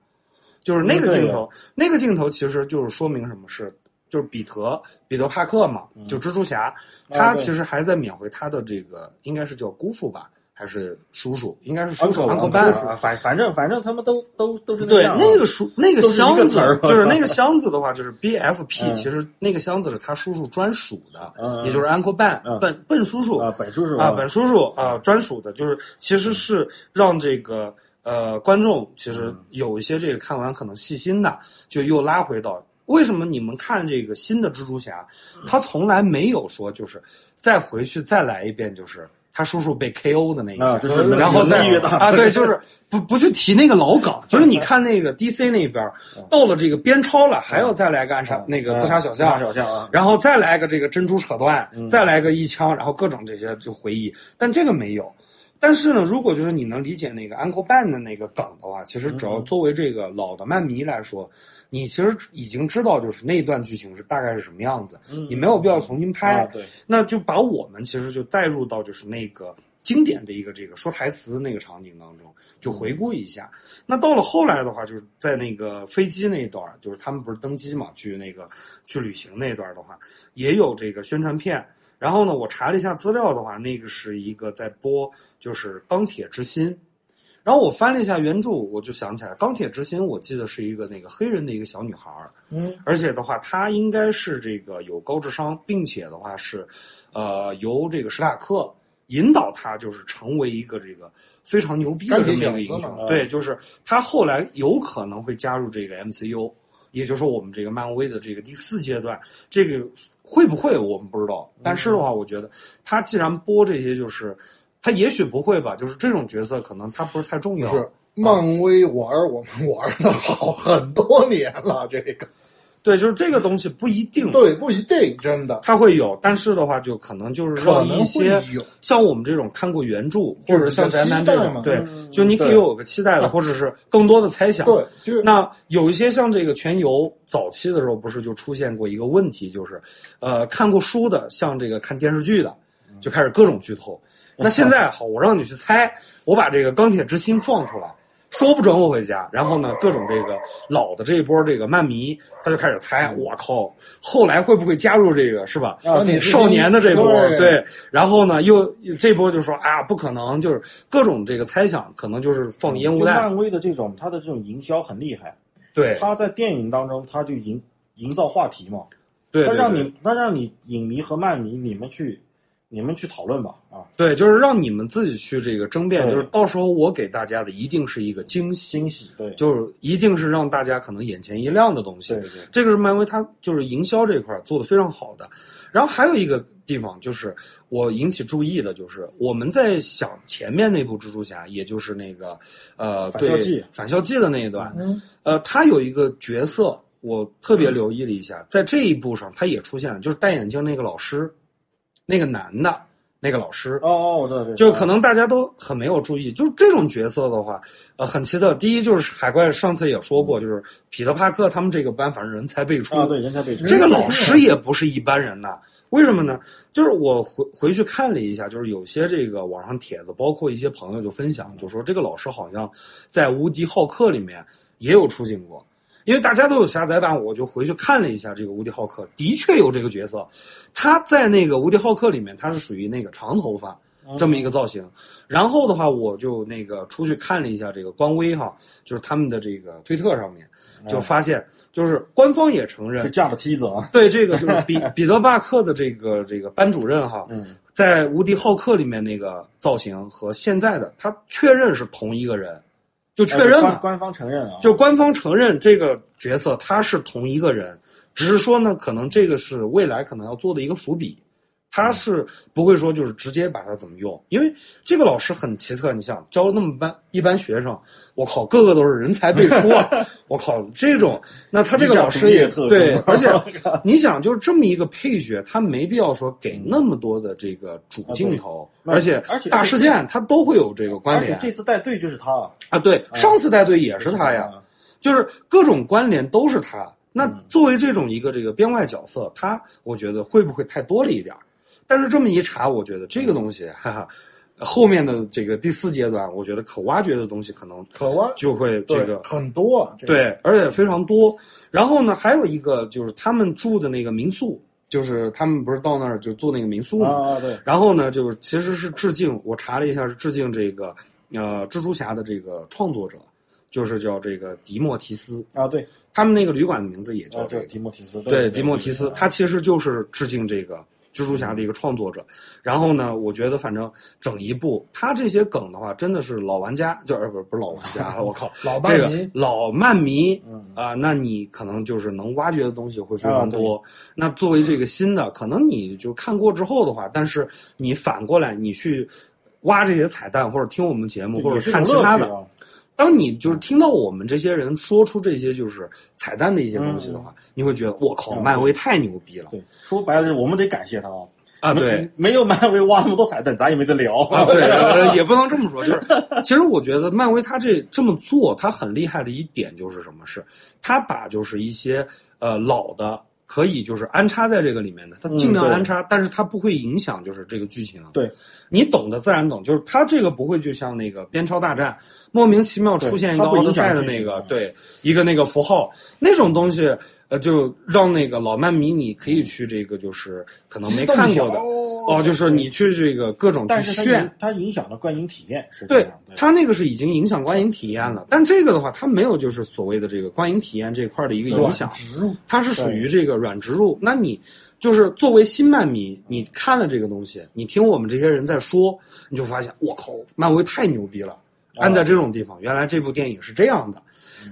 就是那个镜头，那个镜头其实就是说明什么是，就是彼得彼得帕克嘛，就蜘蛛侠，他其实还在缅怀他的这个应该是叫姑父吧，还是叔叔？应该是叔叔 uncle Ben。啊，反反正反正他们都都都是对，样啊那个叔那个箱子就是那个箱子的话，就是 BFP，、嗯其实那个箱子是他叔叔专属的，也就是 Uncle Ben、嗯笨笨叔叔啊，本叔叔啊，本叔叔啊专属的，就是其实是让这个呃观众其实嗯有一些这个看完可能细心的，就又拉回到为什么你们看这个新的蜘蛛侠，他从来没有说就是再回去再来一遍，就是。他叔叔被 KO 的那一下，啊就是然后再能力越大啊，对，就是不不去提那个老梗，就是你看那个 DC 那边到了这个边超了，还要再来个暗杀那个自杀小自杀象，小象啊，然后再来个这个珍珠扯断，再来个一枪，然后各种这些就回忆，但这个没有。但是呢，如果就是你能理解那个 Uncle Ben 的那个梗的话，其实只要作为这个老的漫迷来说，你其实已经知道就是那段剧情是大概是什么样子，你没有必要重新拍。啊对，那就把我们其实就带入到就是那个经典的一个这个说台词的那个场景当中，就回顾一下。那到了后来的话，就是在那个飞机那一段，就是他们不是登机嘛，去那个去旅行那一段的话，也有这个宣传片。然后呢，我查了一下资料的话，那个是一个在播就是《钢铁之心》。然后我翻了一下原著，我就想起来，《钢铁之心》我记得是一个那个黑人的一个小女孩儿，嗯，而且的话，她应该是这个有高智商，并且的话是，呃，由这个史塔克引导她，就是成为一个这个非常牛逼的这么一个英。雄对，就是她后来有可能会加入这个 MCU，也就是说我们这个漫威的这个第四阶段，这个会不会我们不知道。但是的话，我觉得他既然播这些，就是他也许不会吧，就是这种角色可能他不是太重要。不是漫威玩儿我们玩的好很多年了，这个对，就是这个东西不一定。对不一定真的，它会有，但是的话，就可能就是可让能一些像我们这种看过原著，或者像宅男这种对嗯，就你可以有个期待的，或者是更多的猜想。对，就是那有一些像这个全游早期的时候，不是就出现过一个问题，就是，呃，看过书的，像这个看电视剧的，就开始各种剧透。那现在好，我让你去猜，我把这个钢铁之心放出来，说不准我回家。然后呢，各种这个老的这一波这个漫迷，他就开始猜，我靠，后来会不会加入这个是吧？啊？少年的这波，对对，然后呢，又这波就说啊，不可能，就是各种这个猜想，可能就是放烟雾弹，漫威的这种，它的这种营销很厉害，对，他在电影当中，他就营营造话题嘛，对，对对它让你，他让你影迷和漫迷你们去，你们去讨论吧，啊，对，就是让你们自己去这个争辩，就是到时候我给大家的一定是一个惊喜，惊喜，对，就是一定是让大家可能眼前一亮的东西。对对，这个是漫威它就是营销这块儿做的非常好的。然后还有一个地方就是我引起注意的，就是我们在想前面那部蜘蛛侠，也就是那个呃对返校季返校季的那一段，嗯呃，他有一个角色，我特别留意了一下，在这一部上他也出现了，就是戴眼镜那个老师，那个男的那个老师，哦哦，我知道，对，就可能大家都很没有注意，就是这种角色的话，呃，很奇特。第一就是海怪上次也说过，就是彼得帕克他们这个班反正人才辈出啊，对，人才辈出，这个老师也不是一般人呐。为什么呢？就是我回回去看了一下，就是有些这个网上帖子，包括一些朋友就分享，就说这个老师好像在《无敌浩克》里面也有出镜过。因为大家都有下载版，我就回去看了一下这个无敌浩克，的确有这个角色。他在那个无敌浩克里面，他是属于那个长头发这么一个造型。然后的话，我就那个出去看了一下这个官微哈，就是他们的这个推特上面，就发现就是官方也承认是架着梯子啊，对，这个就是彼 彼得巴克的这个这个班主任哈，嗯，在《无敌浩克》里面那个造型和现在的他确认是同一个人，就确认了，官官方承认啊，就官方承认这个角色他是同一个人，只是说呢，可能这个是未来可能要做的一个伏笔。他是不会说就是直接把它怎么用，因为这个老师很奇特。你想教那么班一班学生，我靠，个个都是人才辈出啊！我靠，这种那他这个老师也对，而且 你想，就是这么一个配角，他没必要说给那么多的这个主镜头，那而且而且大事件他都会有这个关而且联这次带队就是他啊，啊。对，上次带队也是他呀。就是各种关联都是他。那嗯作为这种一个这个编外角色，他我觉得会不会太多了一点儿？但是这么一查，我觉得这个东西，哈哈，后面的这个第四阶段，我觉得可挖掘的东西可能可挖就会这个很多啊，这个。对，而且非常多。然后呢，还有一个就是他们住的那个民宿，就是他们不是到那儿就住那个民宿嘛，啊，对，然后呢，就是其实是致敬，我查了一下是致敬这个呃蜘蛛侠的这个创作者，就是叫这个迪莫提斯，啊，对，他们那个旅馆的名字也叫这个，迪莫提斯，对，迪莫提斯，他其实就是致敬这个蜘蛛侠的一个创作者。然后呢，我觉得反正整一部他这些梗的话，真的是老玩家，就呃不是不是老玩家，我靠，老这个老漫迷嗯啊、那你可能就是能挖掘的东西会非常啊多。那作为这个新的，可能你就看过之后的话，但是你反过来你去挖这些彩蛋，或者听我们节目，或者看其他的，当你就是听到我们这些人说出这些就是彩蛋的一些东西的话，你会觉得我靠，嗯漫威太牛逼了对，说白了就是我们得感谢他啊，啊！对，没有漫威挖那么多彩蛋，咱也没得聊啊，对，呃也不能这么说，就是其实我觉得漫威他这这么做，他很厉害的一点就是什么？是他把就是一些呃老的可以就是安插在这个里面的，他尽量安插，但是他不会影响就是这个剧情。对，你懂的自然懂，就是它这个不会就像那个边超大战莫名其妙出现一个奥德赛的那个对一个那个符号那种东西。呃，就让那个老漫迷你可以去这个，就是可能没看过的哦，就是你去这个各种去炫，它影响了观影体验，是对它那个是已经影响观影体验了，但这个的话，它没有就是所谓的这个观影体验这一块的一个影响，植入它是属于这个软植入。那你就是作为新漫迷，你看了这个东西，你听我们这些人在说，你就发现我靠，漫威太牛逼了。安在这种地方，原来这部电影是这样的。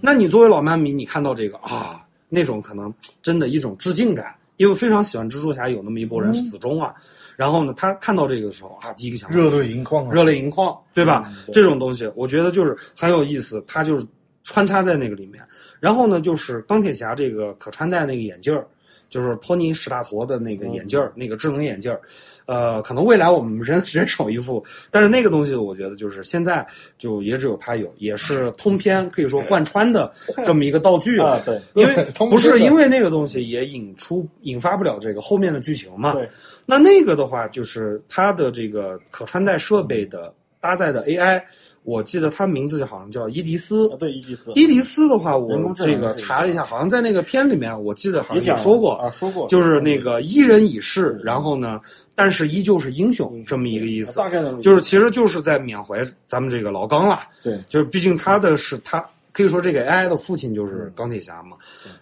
那你作为老漫迷，你看到这个啊，那种可能真的一种致敬感，因为非常喜欢蜘蛛侠，有那么一波人死忠啊。然后呢，他看到这个的时候啊，第一个想法热泪盈眶啊，热泪盈眶，对吧？嗯对这种东西，我觉得就是很有意思，它就是穿插在那个里面。然后呢，就是钢铁侠这个可穿戴那个眼镜儿，就是托尼史塔陀的那个眼镜儿，那个智能眼镜儿。呃，可能未来我们人 人手一副，但是那个东西我觉得就是现在就也只有他有，也是通篇可以说贯穿的 这么一个道具啊，对因为不是因为那个东西也引出引发不了这个后面的剧情嘛？对，那那个的话，就是它的这个可穿戴设备的搭载的 AI，我记得他名字就好像叫伊迪丝。啊，对，伊迪丝伊迪丝的话，我这个查了一下，好像在那个片里面，我记得好像也说过啊，说过，就是那个伊人已逝，然后呢，但是依旧是英雄这么一个意思。大概的就是其实就是在缅怀咱们这个老钢了。对就是毕竟他的是他可以说这个 AI 的父亲就是钢铁侠嘛，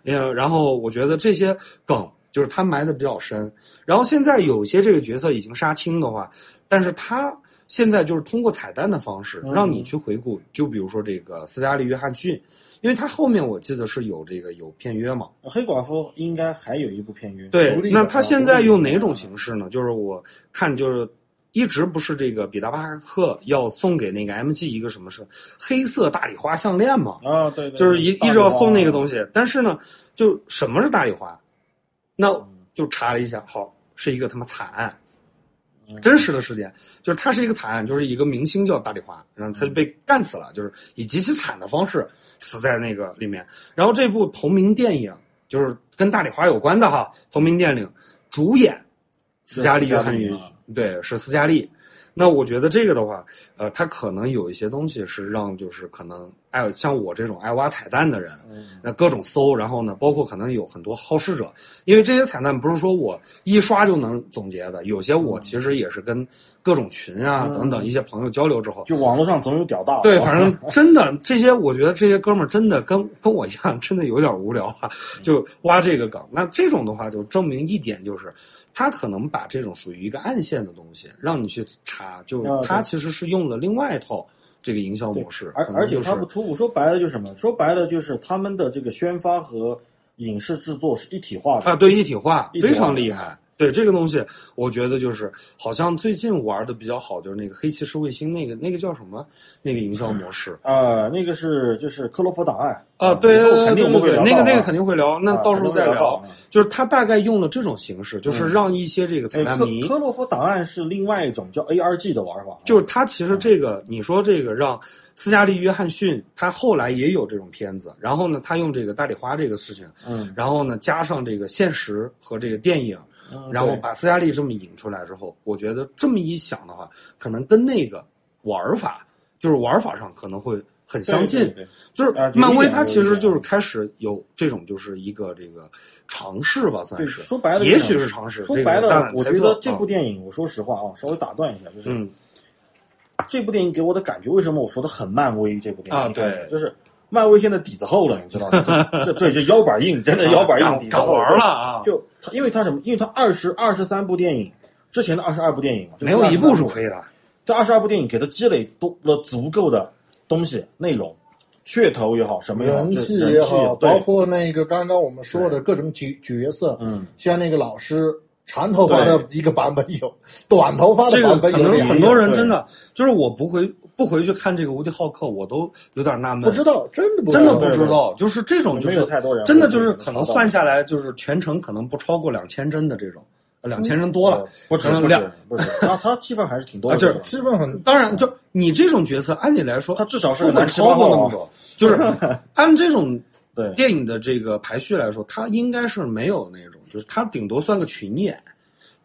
呃，然后我觉得这些梗就是他埋的比较深，然后现在有些这个角色已经杀青的话，但是他现在就是通过彩蛋的方式嗯让你去回顾，就比如说这个斯嘉丽·约翰逊，因为他后面我记得是有这个有片约嘛，黑寡妇应该还有一部片约，对那他现在用哪种形式呢？就是我看就是。一直不是这个彼得帕克要送给那个 MG 一个什么是黑色大礼花项链嘛？啊，对，对就是一一直要送那个东西，西，但是呢，就什么是大礼花？那就查了一下，好，是一个他妈惨案，真实的事件，就是他是一个惨案，就是一个明星叫大丽花，然后他就被干死了，就是以极其惨的方式死在那个里面。然后这部同名电影就是跟大丽花有关的哈，同名电影主演斯嘉丽·约翰逊对，是斯嘉丽。那我觉得这个的话，呃，他可能有一些东西是让就是可能爱像我这种爱挖彩蛋的人，嗯那各种搜，然后呢，包括可能有很多好事者，因为这些彩蛋不是说我一刷就能总结的，有些我其实也是跟各种群啊嗯等等一些朋友交流之后，就网络上总有屌。大，对，反正 真的这些，我觉得这些哥们儿真的跟跟我一样，真的有点无聊啊，就挖这个梗。那这种的话，就证明一点，就是他可能把这种属于一个暗线的东西，让你去查，就他其实是用了另外一套这个营销模式，而而且可能就是它不突兀，说白了就是什么？说白了就是他们的这个宣发和影视制作是一体化的啊，对一体化非常厉害。对这个东西，我觉得就是好像最近玩的比较好，就是那个黑骑士卫星那个那个叫什么？那个营销模式。啊，那个是就是克洛弗档案啊，对以后对对对肯定我们会对，聊啊那个那个肯定会聊，那啊到时候再聊。就是他大概用了这种形式，就是让一些这个彩哎，科蛋迷，科洛弗档案是另外一种叫 ARG 的玩法，就是他其实这个你说这个让斯嘉丽·约翰逊，他后来也有这种片子，然后呢，他用这个大礼花这个事情，嗯，然后呢加上这个现实和这个电影。嗯然后把斯嘉丽这么引出来之后，我觉得这么一想的话，可能跟那个玩法，就是玩法上可能会很相近。对对对就是漫威它其实就是开始有这种就是一个这个尝试吧，算，是。说白了，也许是尝试。说白了我觉得这部啊电影，我说实话啊，稍微打断一下，就是嗯这部电影给我的感觉，为什么我说的很漫威？这部电影啊对就是漫威现在底子厚了，你知道吗？这 这，这腰板硬，真的腰板硬，底子厚敢玩了啊！就它因为他什么？因为他二十二十三部电影，之前的二十二部电影嘛，没有一部是亏。亏的。这二十二部电影给他积累多了足够的东西内容，噱头也好，什么也好，人气也好，包括那个刚刚我们说的各种角角色，嗯，像那个老师长头发的一个版本有，短头发的版本有这个，能很多人真的就是我不回不回去看这个无敌浩克，我都有点纳闷。不知道，真的不知真的道不知道，就是这种就是太多人真的就是可能算下来就是全程可能不超过两千帧的这种，两千帧多了呃，不止不可能两止不止，他他气氛还是挺多的就是的对吧，气氛很当然，就你这种角色，按理来说，他至少是不能超过那么多。就是 按这种对电影的这个排序来说，他应该是没有那种，就是他顶多算个群演。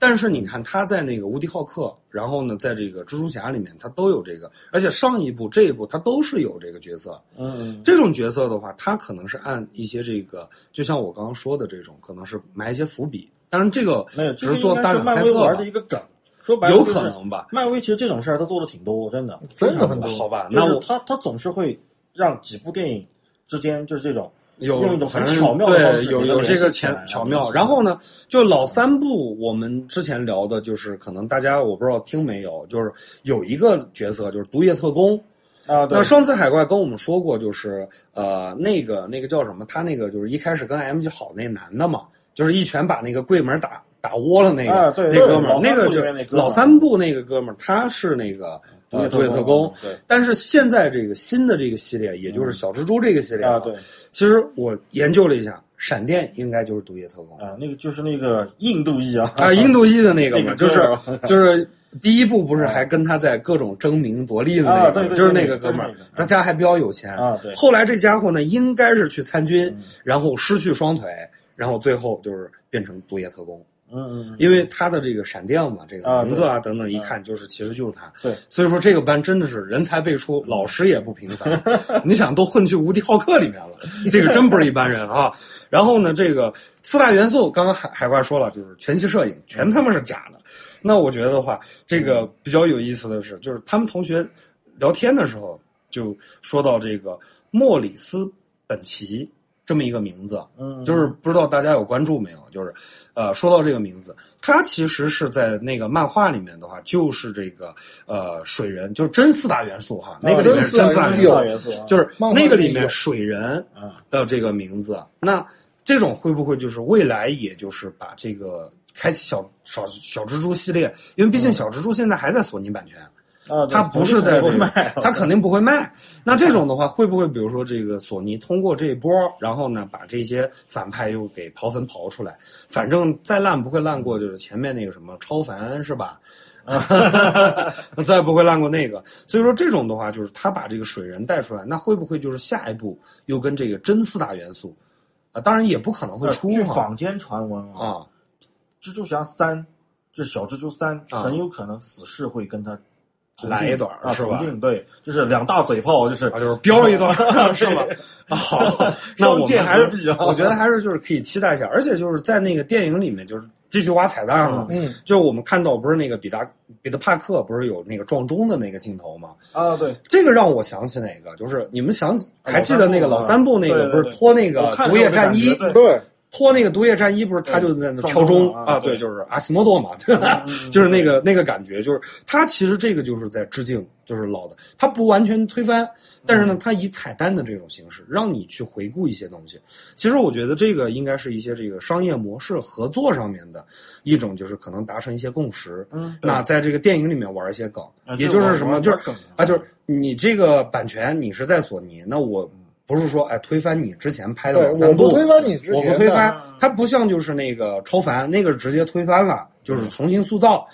但是你看他在那个无敌浩克，然后呢，在这个蜘蛛侠里面，他都有这个，而且上一部、这一部他都是有这个角色。嗯，这种角色的话，他可能是按一些这个，就像我刚刚说的这种，可能是埋一些伏笔。当然，这个没有，只是做大胆是漫威猜测玩的一个梗，说白了有就是可能吧。漫威其实这种事儿他做的挺多，真的，真的很多。好吧，就是那我他他总是会让几部电影之间就是这种有用一种很巧妙的方式对，有有这个巧巧妙。然后呢，就老三部，我们之前聊的就是可能大家我不知道听没有，就是有一个角色就是毒液特工。啊，对那上次海怪跟我们说过，就是呃那个那个叫什么，他那个就是一开始跟 M G 好那男的嘛，就是一拳把那个柜门打打窝了那个、那哥们儿，那个就老三部那个哥们儿，他是那个呃毒毒液特工。对但是现在这个新的这个系列，也就是小蜘蛛这个系列啊对其实我研究了一下，闪电应该就是毒液特工啊，那个就是那个印度裔啊啊，印度裔的那个 嘛，那个就是就是第一部不是还跟他在各种争名夺利的那个，就是那个哥们儿他家还比较有钱啊对后来这家伙呢，应该是去参军，然后失去双腿，然后最后就是变成毒液特工。嗯嗯嗯，因为他的这个闪电嘛，这个啊名字啊等等，一看就是其实就是他。对，所以说这个班真的是人才辈出，老师也不平凡。你想都混去无敌浩克里面了，这个真不是一般人啊。然后呢，这个四大元素，刚刚海海怪说了，就是全息摄影，全他妈是假的。那我觉得的话，这个比较有意思的是，就是他们同学聊天的时候就说到这个莫里斯本奇这么一个名字，嗯就是不知道大家有关注没有？就是，呃，说到这个名字，他其实是在那个漫画里面的话，就是这个呃水人，就是真四大元素哈，那个里面是真四大元素就是那个里面水人啊的这个名字。那这种会不会就是未来，也就是把这个开启小小小蜘蛛系列？因为毕竟小蜘蛛现在还在索尼版权。啊，对它不是在这个卖，它肯定不会卖。那这种的话，会不会比如说这个索尼通过这一波，然后呢把这些反派又给刨坟刨出来？反正再烂不会烂过就是前面那个什么超凡是吧？啊 再不会烂过那个。所以说这种的话，就是他把这个水人带出来，那会不会就是下一步又跟这个真四大元素？啊，当然也不可能会出据坊间传闻啊，啊蜘蛛侠三就是小蜘蛛三，啊很有可能死侍会跟他来一段啊，是吧对，就是两大嘴炮，就是啊，就是飙一段 是吧？啊好，那我双剑们还是合璧啊我觉得还是就是可以期待一下，而且就是在那个电影里面，就是继续挖彩蛋嘛。嗯，就是我们看到不是那个彼得彼得帕克不是有那个撞钟的那个镜头吗？啊，对，这个让我想起哪个？就是你们想起还记得那个老老三部那个不是脱那个毒液战衣对，拖那个毒液战衣，不是他就在那敲钟啊？对对，就是阿西莫多嘛，对 吧？就是那个那个感觉，就是他其实这个就是在致敬，就是老的，他不完全推翻，但是呢，他以彩蛋的这种形式，让你去回顾一些东西。其实我觉得这个应该是一些这个商业模式合作上面的一种，就是可能达成一些共识。嗯那在这个电影里面玩一些梗啊，也就是什么，就是梗啊，就是你这个版权你是在索尼，那我不是说哎推翻你之前拍的，三部，我不推翻你之前我，不推翻，它不像就是那个超凡那个直接推翻了，就是重新塑造。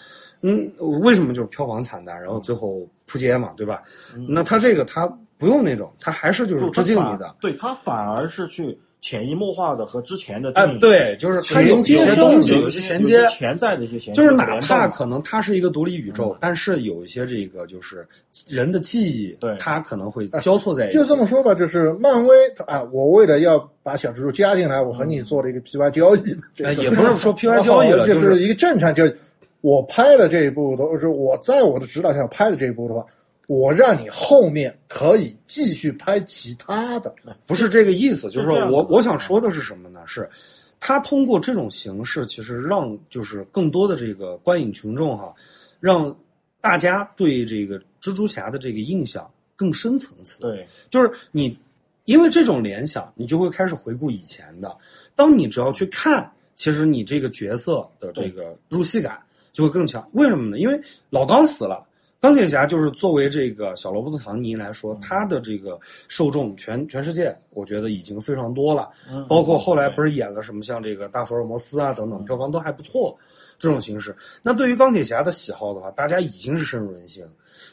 嗯，为什么就是票房惨淡，然后最后扑街嘛，对吧？那他这个他不用那种，他还是就是致敬你的。对他反而是去潜移默化的和之前的哎对，就是它有一些东西，上有一些衔接，潜在的一些衔接，就是哪怕可能它是一个独立宇宙，但是有一些这个就是人的记忆，对它可能会交错在一起。就这么说吧，就是漫威啊，我为了要把小蜘蛛加进来，我和你做了一个 PY 交易，这 哎，个也不是说 PY 交易了，就是是一个正常交易。我拍了这一部，都是我在我的指导下拍了这一部的话，我让你后面可以继续拍其他的。不是这个意思，就是说我我想说的是什么呢？是他通过这种形式，其实让就是更多的这个观影群众哈，让大家对这个蜘蛛侠的这个印象更深层次。对就是你因为这种联想，你就会开始回顾以前的。当你只要去看，其实你这个角色的这个入戏感就会更强。为什么呢？因为老刚死了。钢铁侠就是作为这个小罗伯特·唐尼来说，他的这个受众全全世界，我觉得已经非常多了。包括后来不是演了什么像这个大福尔摩斯啊等等，票房都还不错。这种形式，那对于钢铁侠的喜好的话，大家已经是深入人心。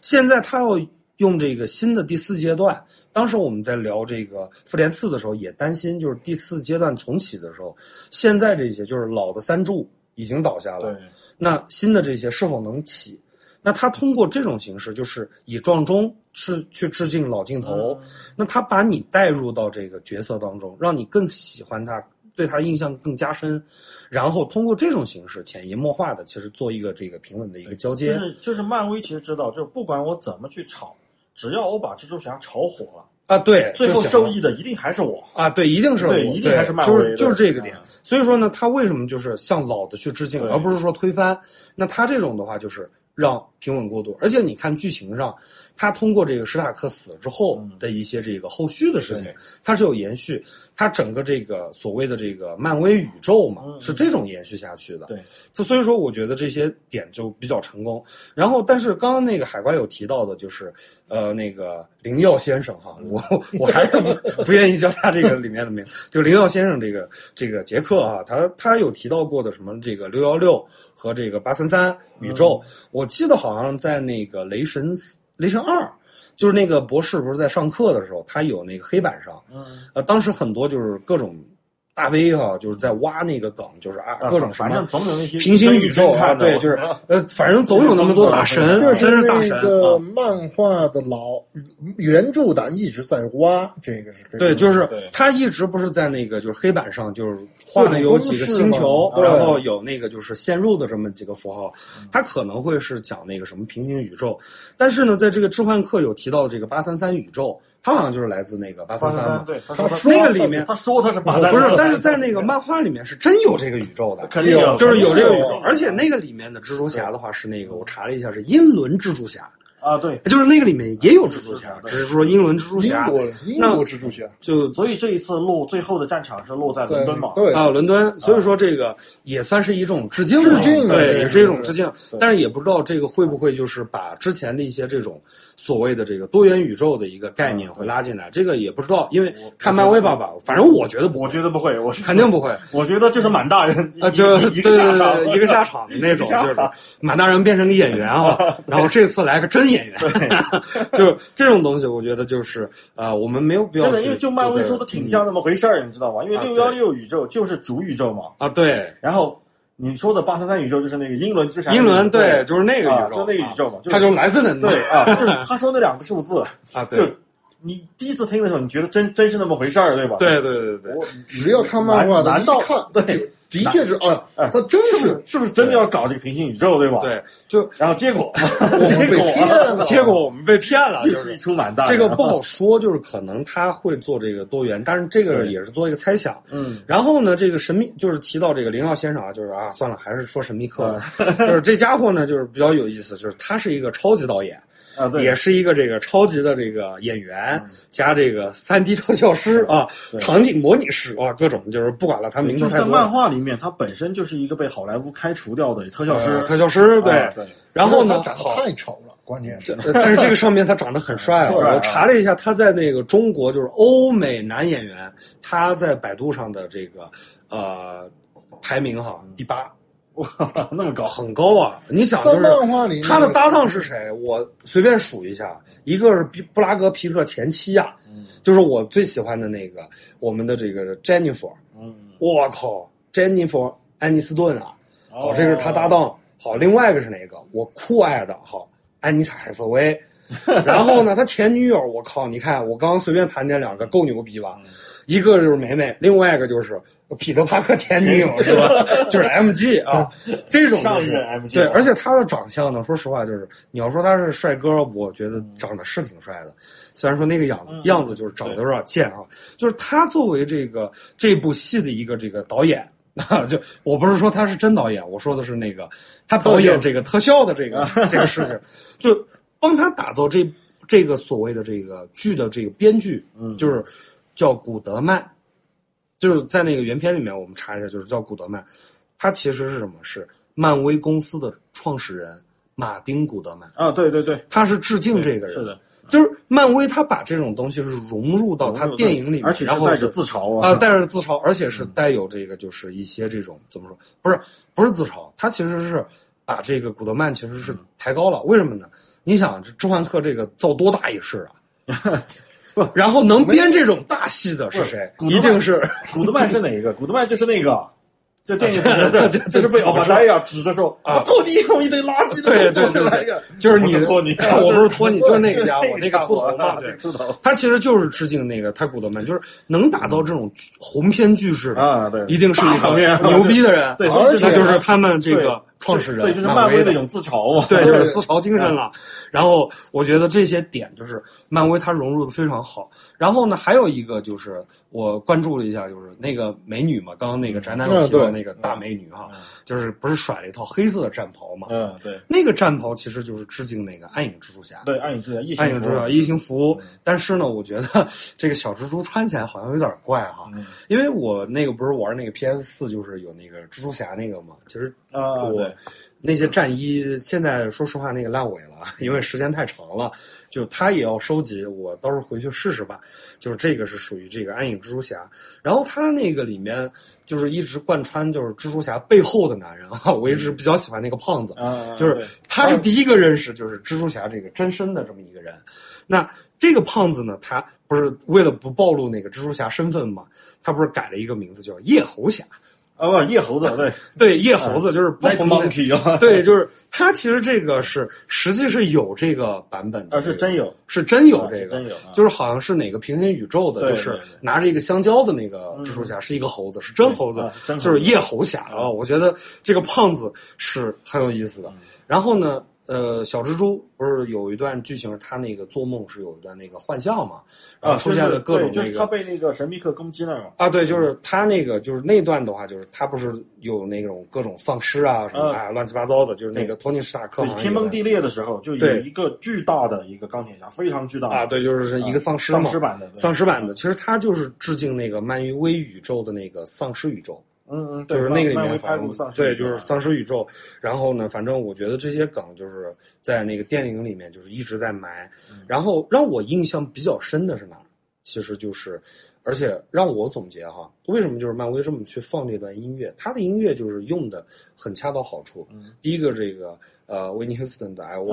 现在他要用这个新的第四阶段，当时我们在聊这个复联四的时候，也担心就是第四阶段重启的时候，现在这些就是老的三柱已经倒下了，那新的这些是否能起？那他通过这种形式，就是以撞钟是去致敬老镜头，那他把你带入到这个角色当中，让你更喜欢他，对他印象更加深，然后通过这种形式潜移默化的，其实做一个这个平稳的一个交接就。是就是漫威其实知道，就是不管我怎么去炒，只要我把蜘蛛侠炒火了，啊，对，最后受益的一定还是我。啊，对，一定是我对一定还是漫威的就是就是这个点嗯。所以说呢，他为什么就是向老的去致敬，而不是说推翻？那他这种的话，就是让平稳过渡。而且你看剧情上，他通过这个史塔克死了之后的一些这个后续的事情对，它是有延续。它整个这个所谓的这个漫威宇宙嘛，嗯是这种延续下去的。对，就所以说，我觉得这些点就比较成功。然后，但是刚刚那个海关有提到的，就是呃，那个灵药先生哈，我我还是不不愿意叫他这个里面的名，就灵药先生这个这个杰克啊，他他有提到过的什么这个六幺六和这个八三三宇宙，我记得好像在那个雷神雷神二。就是那个博士不是在上课的时候，他有那个黑板上，嗯，呃，当时很多就是各种大 V 哈、就是在挖那个梗，就是啊，各种什么反正总有那些平行宇宙啊，对，就是呃，反正总有那么多大神，就真是大神个啊。漫画的老原著党一直在挖，这个是对，就是他一直不是在那个就是黑板上，就是画的有几个星球，然后有那个就是陷入的这么几个符号，他可能会是讲那个什么平行宇宙，但是呢，在这个置换课有提到这个八三三宇宙，它好像就是来自那个八八三三三嘛，对，他他说那个里面他说他是八三，不是，但是在那个漫画里面是真有这个宇宙的，肯定有，就是有这个宇宙，而且那个里面的蜘蛛侠的话是那个我查了一下是英伦蜘蛛侠。啊，对，就是那个里面也有蜘蛛侠，只是说英伦蜘蛛侠英国英那国蜘蛛侠，就所以这一次落最后的战场是落在伦敦嘛，对，啊伦敦，所以说这个也算是一种致敬嘛，致敬对，也是一种致敬。但是也不知道这个会不会就是把之前的一些这种所谓的这个多元宇宙的一个概念会拉进来，这个也不知道，因为看漫威吧吧，反正我觉得不我，觉得不会，我肯定不会。我觉觉得就是满大人啊，就一对对个下场，对，一个下场的那种，一个下就是满大人变成个演员啊，然后这次来个真演员，就这种东西，我觉得就是呃，我们没有必要真的，因为就漫威说的挺像那么回事儿，你知道吗？因为啊六幺六宇宙就是主宇宙嘛，啊，对，然后你说的八三三宇宙就是那个英伦之闪，英伦对，就是那个宇宙，啊就那个宇宙嘛，它就蓝色的对啊，就是他说那两个数字，啊，对，你第一次听的时候，你觉得真真是那么回事儿，对吧？对对对对对。我只要看漫画的，难道看对的确是，哎呀，哎他真是是不是真的要搞这个平行宇宙，对吧？。对，就然后结果，结果 结果我们被骗了，就是一出满大这个不好说，就是可能他会做这个多元，但是这个也是做一个猜想。嗯，然后呢，这个神秘就是提到这个林耀先生啊，就是啊，算了，还是说神秘客吧。就是这家伙呢，就是比较有意思，就是他是一个超级导演，啊对，也是一个这个超级的这个演员，加这个三 D 特效师啊，场景模拟师啊，各种就是不管了，他名就是在漫字太多了。画里面，他本身就是一个被好莱坞开除掉的特效师。呃，特效师对，啊对，然后呢，长得，太丑了，关键是。呃但是这个上面他长得很帅啊！帅啊。我查了一下，他在那个中国就是欧美男演员，他在百度上的这个呃排名哈第八，哇，那么高，很高啊！你想，就是他的搭档是谁？我随便数一下，一个是比布拉格皮特前妻呀、就是我最喜欢的那个我们的这个 Jennifer，嗯，我靠，Jennifer 安妮斯顿啊！好，这是他搭档。好，另外一个是哪个？我酷爱的，好，安妮塔海瑟薇。然后呢，他前女友，我靠，你看我刚刚随便盘点两个，够牛逼吧？一个就是梅梅，另外一个就是彼得帕克前女友，是吧？就是 MG 啊，这种就是上一任 MG 对，而且他的长相呢，说实话，就是你要说他是帅哥，我觉得长得是挺帅的。虽然说那个样子嗯样子就是长得有点贱啊，就是他作为这个这部戏的一个这个导演。啊，就我不是说他是真导演，我说的是那个他导演这个特效的这个这个事情，就帮他打造这这个所谓的这个剧的这个编剧，嗯就是叫古德曼，就是在那个原片里面我们查一下，就是叫古德曼，他其实是什么？是漫威公司的创始人马丁·古德曼，啊，对对对，他是致敬这个人，是的，就是漫威他把这种东西是融入到他电影里面，而且然后是带着自嘲啊、啊，带着自嘲，而且是带有这个就是一些这种怎么说？不是不是自嘲，他其实是把这个古德曼其实是抬高了。为什么呢？你想这《甄嬛客》这个造多大一事啊？然后能编这种大戏的是谁？一定是 古德曼是哪一个？古德曼就是那个。这电影对对对就是被奥巴莱亚指着说啊。我托尼用一堆垃圾的对对做出对来一个，就是你不是托尼，我不是托尼，就是那个家伙，那个秃头嘛，对，秃头。他其实就是致敬那个他古德曼，就是能打造这种巨鸿篇巨制的啊对。一定是一大场面个牛逼的人，对而且就是他们这个创始人，对，就是漫威的一种自嘲嘛，对，就是自嘲精神了。然后我觉得这些点就是漫威它融入的非常好。然后呢，还有一个就是我关注了一下，就是那个美女嘛，刚刚那个宅男嗯提到那个大美女哈，就是不是甩了一套黑色的战袍嘛？嗯，对。那个战袍其实就是致敬那个暗影蜘蛛侠。对，暗影之异形服暗影蜘蛛侠异形服，但是呢，我觉得这个小蜘蛛穿起来好像有点怪哈，嗯。因为我那个不是玩那个 PS 四，就是有那个蜘蛛侠那个嘛，其实啊，我对那些战衣现在说实话那个烂尾了，因为时间太长了，就他也要收集，我到时候回去试试吧。就是这个是属于这个暗影蜘蛛侠，然后他那个里面就是一直贯穿就是蜘蛛侠背后的男人啊，我一直比较喜欢那个胖子，啊，就是他是第一个认识就是蜘蛛侠这个真身的这么一个人。那这个胖子呢，他不是为了不暴露那个蜘蛛侠身份嘛，他不是改了一个名字叫夜猴侠。啊不，夜猴子 对对，夜猴子就是不同的 Monkey 啊，对，就是它其实这个是实际是有这个版本的，啊是真有，是真有啊这个，是真有啊就是好像是哪个平行宇宙的，就是拿着一个香蕉的那个蜘蛛侠是一个猴子，是真猴子啊，真猴子就是夜猴侠啊。我觉得这个胖子是很有意思嗯的。然后呢，呃，小蜘蛛不是有一段剧情，他那个做梦是有一段那个幻象嘛，然啊后出现了各种就是他那个。被那个神秘客攻击了嘛，啊，对，就是他那个，就是那段的话，就是他不是有那种各种丧尸啊什么啊啊乱七八糟的，就是那个托尼·史塔克天崩地裂的时候，就有一个巨大的一个钢铁侠，非常巨大的啊，对，就是一个丧尸嘛，丧尸版的，丧尸版的，其实他就是致敬那个漫威宇宙的那个丧尸宇宙，嗯嗯，就是那个里面反正对，就是丧尸宇宙。然后呢，反正我觉得这些梗就是在那个电影里面就是一直在埋。嗯然后让我印象比较深的是哪儿？其实就是，而且让我总结哈，为什么就是漫威这么去放这段音乐？他的音乐就是用的很恰到好处。第一个这个呃，维尼休斯顿的《I You》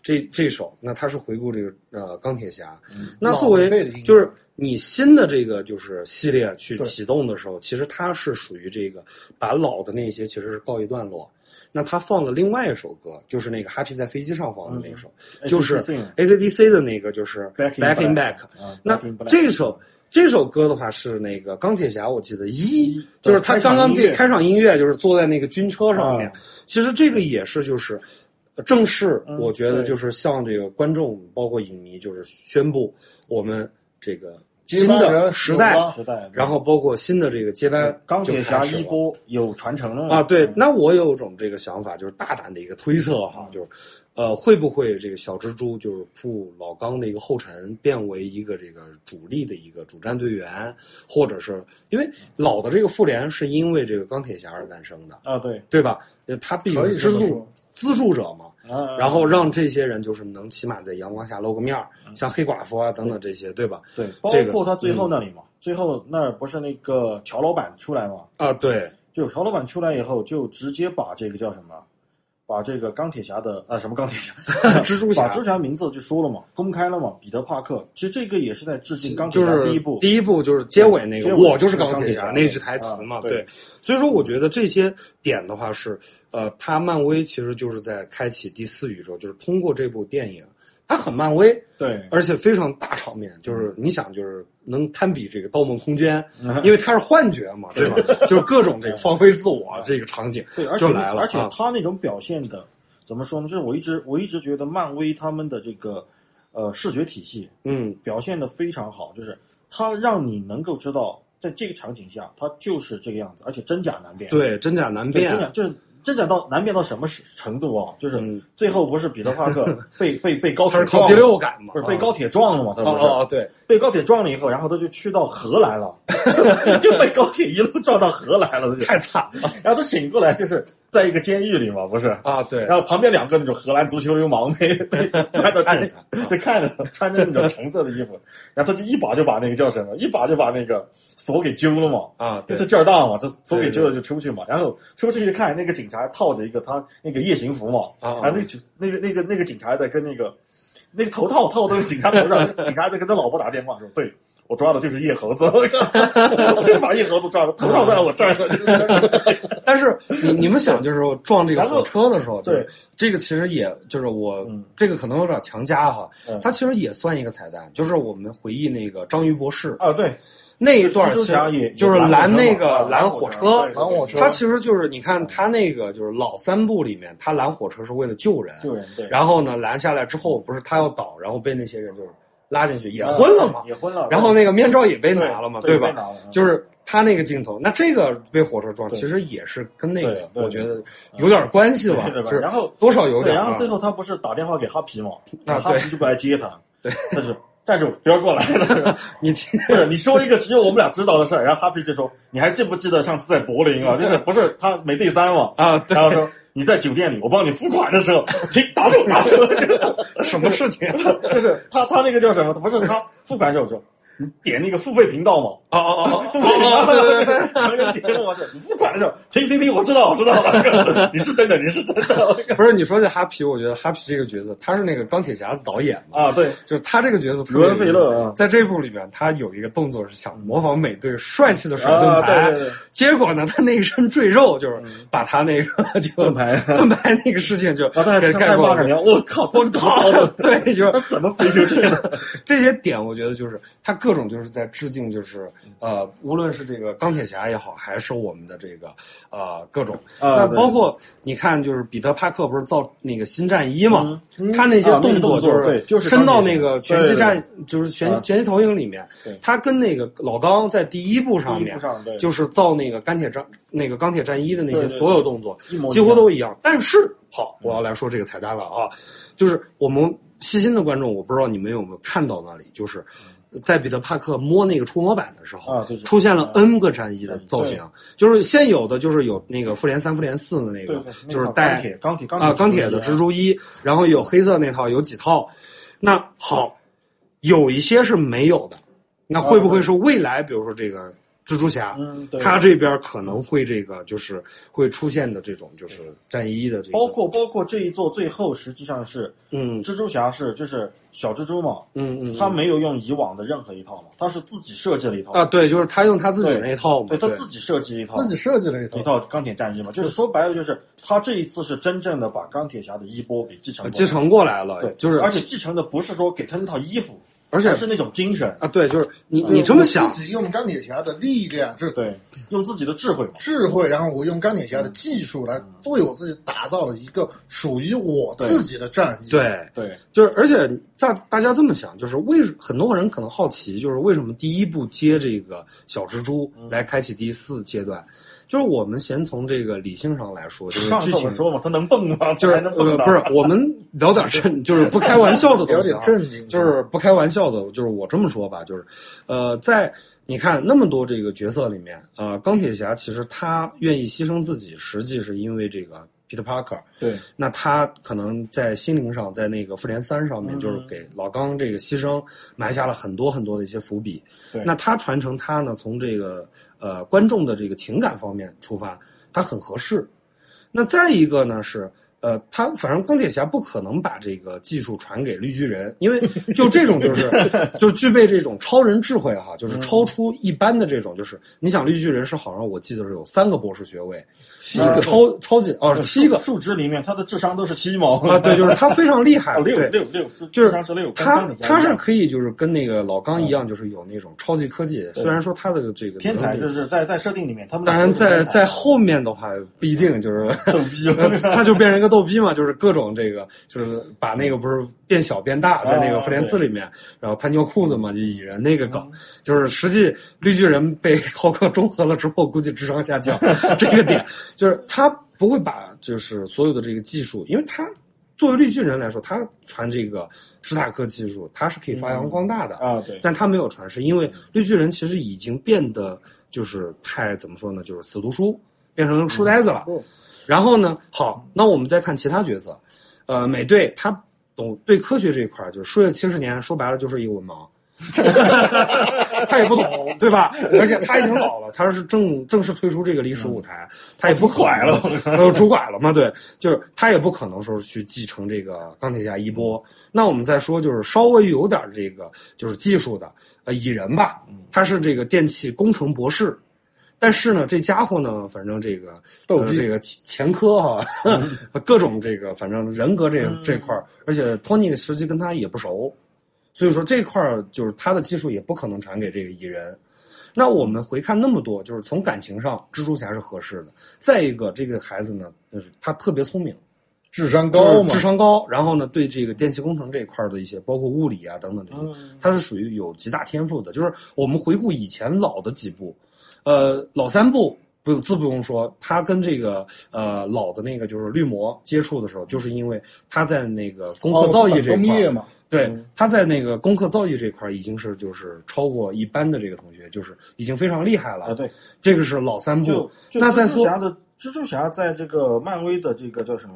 这这首，那他是回顾这个呃钢铁侠。嗯那作为就是你新的这个就是系列去启动的时候，其实它是属于这个把老的那些其实是告一段落。那他放了另外一首歌，就是那个 Happy 在飞机上放的那首，嗯就是 AC/DC 的那个，就是 Back in Back 那这首这首歌的话是那个钢铁侠，我记得一一就是他刚刚这开场音乐就是坐在那个军车上面啊，其实这个也是就是。呃正式，嗯我觉得就是向这个观众，包括影迷，就是宣布我们这个接新的时代，时代，然后包括新的这个接班钢铁侠一波有传承了啊，对嗯，那我有一种这个想法，就是大胆的一个推测哈，就是，呃，会不会这个小蜘蛛就是铺老钢的一个后尘，变为一个这个主力的一个主战队员，或者是因为老的这个复联是因为这个钢铁侠而诞生的，啊，对，对吧？呃他毕竟是资助资助者嘛，啊然后让这些人就是能起码在阳光下露个面儿，像黑寡妇啊等等这些，对吧？对，包括他最后那里嘛，最后那儿不是那个乔老板出来嘛，啊，对，就乔老板出来以后，就直接把这个叫什么，把这个钢铁侠的啊什么钢铁侠，蜘蛛侠把蜘蛛侠名字就说了嘛，公开了嘛，彼得帕克，其实这个也是在致敬钢铁就是侠第一部，第一部就是结尾那个尾我就是钢钢铁侠那句台词嘛，啊对。所以说我觉得这些点的话是，呃，他漫威其实就是在开启第四宇宙，就是通过这部电影，它很漫威，对，而且非常大场面，就是你想就是能堪比这个《盗梦空间》，嗯因为它是幻觉嘛，对吧？就是各种这个放飞自我这个场景对，而且就来了，而且啊他那种表现的，怎么说呢？就是我一直我一直觉得漫威他们的这个呃视觉体系嗯，表现的非常好，就是它让你能够知道，在这个场景下，它就是这个样子，而且真假难辨。对，真假难，辨真，假就是真假到难辨到什么程度啊？就是嗯最后不是彼得帕克 被被被高他铁第六感嘛，啊不是被高铁撞了嘛？他不是、哦哦哦，对，被高铁撞了以后，然后他就去到荷兰了，就被高铁一路撞到荷兰了，太惨了然后他醒过来就是在一个监狱里嘛，不是？啊，对，然后旁边两个那种荷兰足球流氓被被拍到看着他就看着他穿着那种橙色的衣服，然后他就一把就把那个叫什么，一把就把那个锁给揪了嘛。啊，对就他，劲儿大嘛，这锁给揪了就出去嘛，然后出去一看，那个警察套着一个他那个夜行服嘛，啊啊然后那个警那个那个那个警察在跟那个那个头套套到那个警察头上，警察在跟他老婆打电话说，对我抓的就是夜猴子，我就是把夜猴子抓的，头套在我这儿呢。但是你你们想，就是撞这个火车的时候，对这个其实也就是我嗯。这个可能有点强加哈嗯，它其实也算一个彩蛋，就是我们回忆那个章鱼博士。啊，对，那一段其实就是拦那个拦火火车对，拦火车他其实就是你看他那个就是老三部里面，他拦火车是为了救人，救人对，然后呢拦下来之后，不是他要倒，然后被那些人就是拉进去也昏了嘛，也昏了，然后那个面罩也被拿了嘛，对吧？就是他那个镜头，那这个被火车撞，其实也是跟那个我觉得有点关系吧，然后多少有，点啊。然后最后他不是打电话给哈皮嘛，啊哈皮就过来接他，对，但是站住，不要过来了。你听，你说一个只有我们俩知道的事儿，然后哈皮就说：“你还记不记得上次在柏林啊？就是不是他没对三嘛？啊对然后说你在酒店里，我帮你付款的时候，停，打住，打住。什么事情？就是他他那个叫什么？不是他付款的时候说。”你点那个付费频道嘛？哦哦哦付费频道，哦，对对对，成人节目嘛？你付款的时候，停停停，我知道，我知道了，你是真的，你是真的 不是你说这哈皮，我觉得哈皮这个角色，他是那个钢铁侠的导演嘛，啊！对，就是他这个角色特别罗恩费勒啊在这部里面，他有一个动作是想模仿美队帅气的甩盾啊牌，对对对结果呢，他那一身赘肉就是把他那个就盾牌盾牌那个事情就给他盖过了我靠，我操操！对，就是他怎么飞出去的？这些点，我觉得就是他各种就是在致敬，就是呃，无论是这个钢铁侠也好，还是我们的这个呃各种，那包括你看，就是彼得帕克不是造那个新战衣嘛，嗯。他那些动作动作对就是伸到那个全息战，就是全啊。全息投影里面对，他跟那个老钢在第一部上面就是造那个钢铁战那个钢铁战衣的那些所有动作几乎都一样，但是好，我要来说这个彩蛋了啊，就是我们细心的观众，我不知道你们有没有看到那里，就是在彼得帕克摸那个触摸板的时候，啊对对出现了 N 个战衣的造型，就是现有的就是有那个复联三、复联四的那个就是带钢铁钢铁钢啊钢铁的蜘蛛衣，然后有黑色那套，有几套。那好，有一些是没有的，那会不会是未来，比如说这个蜘蛛侠，嗯对。他这边可能会这个就是会出现的这种就是战衣的这个，包括包括这一座最后实际上是嗯。蜘蛛侠是就是小蜘蛛嘛，嗯嗯，他没有用以往的任何一套嘛，他是自己设计了一套啊，对，就是他用他自己那一套嘛，对对他自己设计了一套自己设计了一套。一，套钢铁战衣嘛，就是说白了就是他这一次是真正的把钢铁侠的衣钵给继承继承过来了对，，就是而且继承的不是说给他那套衣服，而且是那种精神，啊，对，就是你你这么想，自己用钢铁侠的力量，就是对，用自己的智慧，智慧，然后我用钢铁侠的技术来为我自己打造了一个属于我自己的战役。，对，对，就是而且大大家这么想，就是为很多人可能好奇，就是为什么第一部接这个小蜘蛛来开启第四阶段，就是我们先从这个理性上来说，就是上剧情说嘛，他能蹦吗？就是呃不是我们聊点 正，就是不开玩笑的东西啊，点正经，就是不开玩笑的，就是我这么说吧，就是，呃，在你看那么多这个角色里面，呃，钢铁侠其实他愿意牺牲自己，实际是因为这个 Peter Parker，对，那他可能在心灵上，在那个复联三上面，嗯就是给老刚这个牺牲埋下了很多很多的一些伏笔。对那他传承他呢，从这个呃观众的这个情感方面出发，他很合适。那再一个呢是。呃，他反正钢铁侠不可能把这个技术传给绿巨人，因为就这种就是就具备这种超人智慧哈，就是超出一般的这种，就是你想绿巨人是好像我记得是有三个博士学位，七呃个超超级哦七个数值里面他的智商都是七毛啊，对，就是他非常厉害，哦六六六，就是智商是六，他他是可以就是跟那个老刚一样，就是有那种超级科技。虽然说他的这个天才，就是在在设定里面，他们当然在在后面的话不一定就是。他就变成一个逗逼嘛，就是各种这个，就是把那个不是变小变大，在那个啊复联四里面，然后他尿裤子嘛，就蚁人那个梗，就是实际绿巨人被浩克中和了之后，估计智商下降，这个点就是他不会把就是所有的这个技术，因为他作为绿巨人来说，他传这个史塔克技术，他是可以发扬光大的，啊，对，但他没有传，是因为绿巨人其实已经变得就是太怎么说呢，就是死读书，变成书呆子了。嗯然后呢，好，那我们再看其他角色，呃，美队他懂对科学这一块儿，就是数学七十年，说白了就是一个文盲。他也不懂，对吧？而且他已经老了，他是正正式退出这个历史舞台，他也不可拐了呃，拄拐了嘛？对，就是他也不可能说是去继承这个钢铁侠衣钵。那我们再说，就是稍微有点这个就是技术的，呃，蚁人吧，他是这个电气工程博士。但是呢，这家伙呢，反正这个这个前科哈、各种这个反正人格这这块儿，而且托尼实际跟他也不熟，所以说这块儿就是他的技术也不可能传给这个蚁人。那我们回看那么多，就是从感情上，蜘蛛侠是合适的。再一个，这个孩子呢，就是他特别聪明，智商高嘛，智商高，然后呢，对这个电气工程这一块儿的一些，包括物理啊等等这些，他是属于有极大天赋的。就是我们回顾以前老的几部，呃，老三部不自不用说，他跟这个呃老的那个就是绿魔接触的时候，就是因为他在那个攻克造诣这块儿，业嘛，对，他在那个攻克造诣这块儿已经是就是超过一般的这个同学，就是已经非常厉害了。啊，对，这个是老三部那再说蜘蛛侠的蜘蛛侠在这个漫威的这个叫什么？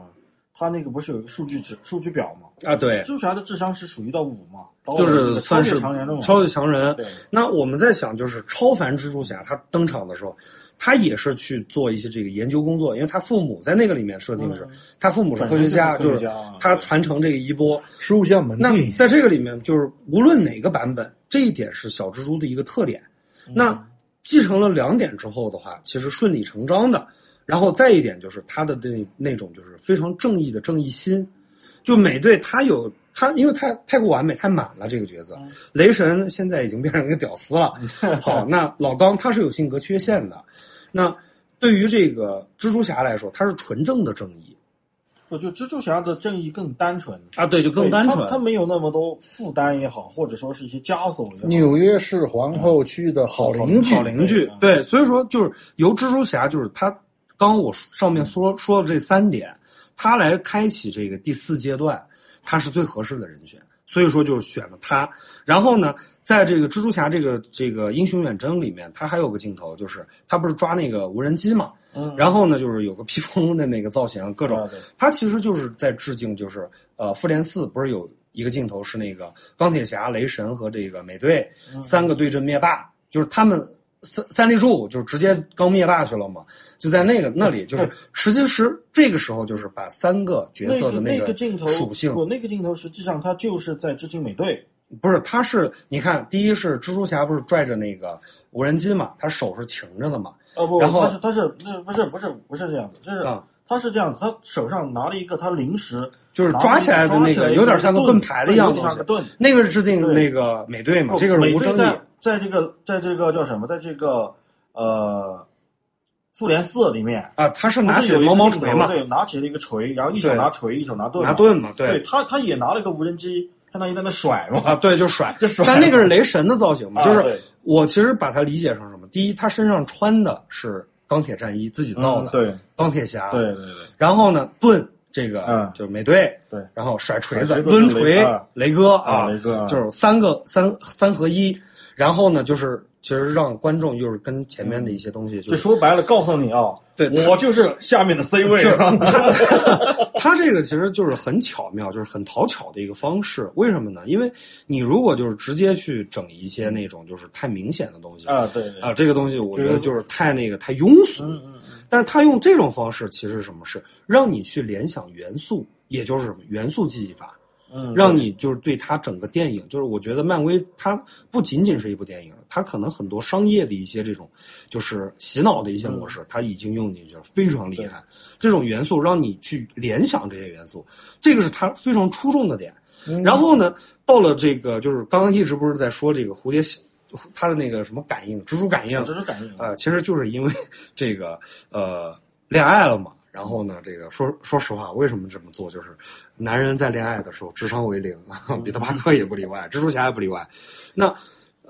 他那个不是有一个数据指数据表吗？啊，对蜘，蛛侠的智商是属于到五嘛，就是算是超越强人了嘛。超级强人。那我们在想，就是超凡蜘蛛侠他登场的时候，他也是去做一些这个研究工作，因为他父母在那个里面设定是，他父母是科学家，就是他传承这个衣钵。十五项门那，在这个里面，就是无论哪个版本，这一点是小蜘蛛的一个特点。那继承了两点之后的话，其实顺理成章的。然后再一点就是他的那那种就是非常正义的正义心，就美队他有他，因为太太过完美太满了这个角色，雷神现在已经变成一个屌丝了。好，那老刚他是有性格缺陷的，那对于这个蜘蛛侠来说，他是纯正的正义我就蜘蛛侠的正义更单纯，啊，对，就更单纯他他没有那么多负担也好，或者说是一些枷锁也好。纽约市皇后区的好邻居好，邻居。对，所以说就是由蜘蛛侠，就是他刚刚我上面说说的这三点，他来开启这个第四阶段，他是最合适的人选。所以说就是选了他。然后呢，在这个蜘蛛侠这个这个英雄远征里面，他还有个镜头，就是他不是抓那个无人机嘛，嗯，然后呢，就是有个披风的那个造型，各种他其实就是在致敬，就是呃，复联四不是有一个镜头是那个钢铁侠、雷神和这个美队嗯三个对阵灭霸，就是他们三三立柱就是直接刚灭霸去了嘛，就在那个那里，就是实际是这个时候就是把三个角色的那个个镜头属性，我，那个镜头实际上它就是在致敬美队。不是，他是你看，第一是蜘蛛侠不是拽着那个无人机嘛，他手是擎着的嘛，哦不，然后他是他是那不是不是不是这样的，就是啊他是这样子，他手上拿了一个他临时就是抓起来的那个，有点像个盾牌的样子。那个是致敬那个美队嘛，这个是无争议。队在在这个在这个叫什么，在这个呃复联四里面，啊，他是拿起毛毛锤嘛，对，拿起了一个锤，然后一手拿锤，一手拿盾嘛，拿盾嘛，对。他他也拿了个无人机，相当于在那甩嘛，啊，对，就甩。就甩。但那个是雷神的造型嘛，就是我其实把它理解成什么？第一，他身上穿的是钢铁战衣，自己造的，嗯对。钢铁侠。对对对，然后呢，盾这个嗯。就是美队，对。然后甩锤子抡锤雷哥啊雷哥啊就是三个三三合一。然后呢，就是其实让观众就是跟前面的一些东西就就说白了，告诉你啊，对我就是下面的 C 位，他这个其实就是很巧妙，就是很讨巧的一个方式。为什么呢？因为你如果就是直接去整一些那种就是太明显的东西啊，对对啊，这个东西我觉得就是太那个太庸俗。嗯嗯但是他用这种方式，其实是什么是让你去联想元素，也就是什么元素记忆法。嗯，让你就是对它整个电影，就是我觉得漫威它不仅仅是一部电影，它可能很多商业的一些这种就是洗脑的一些模式，它已经用进去了，非常厉害。这种元素让你去联想这些元素，这个是它非常出众的点。然后呢，到了这个就是刚刚一直不是在说这个蝴蝶，它的那个什么感应，蜘蛛感应，蜘蛛感应，呃，其实就是因为这个呃恋爱了嘛。然后呢，这个说说实话，为什么这么做？就是男人在恋爱的时候智商为零，彼得帕克也不例外，蜘蛛侠也不例外。那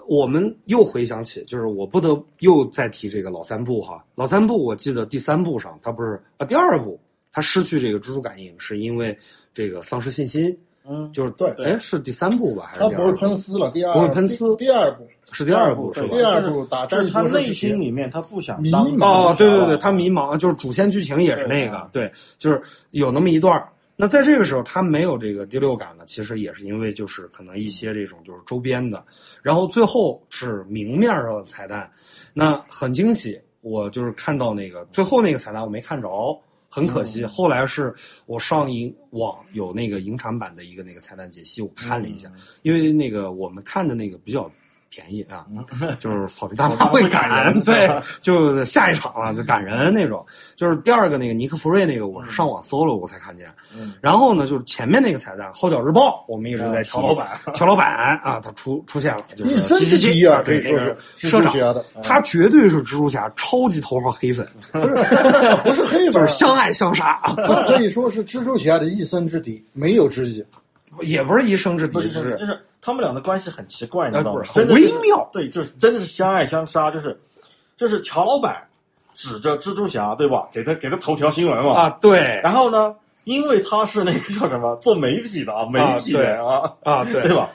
我们又回想起，就是我不得又再提这个老三部哈。老三部，我记得第三部上他不是啊，第二部他失去这个蜘蛛感应，是因为这个丧失信心，嗯，就是对哎是第三部吧？还是他不会第二部？喷丝了，第二不会喷丝第第二部，是第二部是吧？第二部打但是他内心里面他不想迷当茫哦，对对对，他迷茫，就是主线剧情也是那个，啊对，就是有那么一段儿那在这个时候，他没有这个第六感呢，其实也是因为就是可能一些这种就是周边的，然后最后是明面上的彩蛋，那很惊喜。我就是看到那个最后那个彩蛋我没看着，很可惜。后来是我上影网有那个影产版的一个那个彩蛋解析，我看了一下，因为那个我们看的那个比较便宜啊，就是扫地大妈会感人，对，就下一场了，就感人那种。就是第二个那个尼克弗瑞那个，我是上网搜了我才看见。嗯然后呢，就是前面那个彩蛋，《号角日报》，我们一直在提乔老板，乔老板啊，他出出现了，就是一生之敌啊，可以说是社长他绝对是蜘蛛侠超级头号黑粉，不是不是黑粉，就是相爱相杀，他可以说是蜘蛛侠的一生之敌，没有之一。也不是一生之敌，就是就是他们俩的关系很奇怪，你知道吗很真的微妙对，就是真的是相爱相杀，就是就是乔老板指着蜘蛛侠，对吧？给他给他头条新闻嘛。啊，对然后呢，因为他是那个叫什么做媒体的啊，媒体人啊，啊，对 对吧？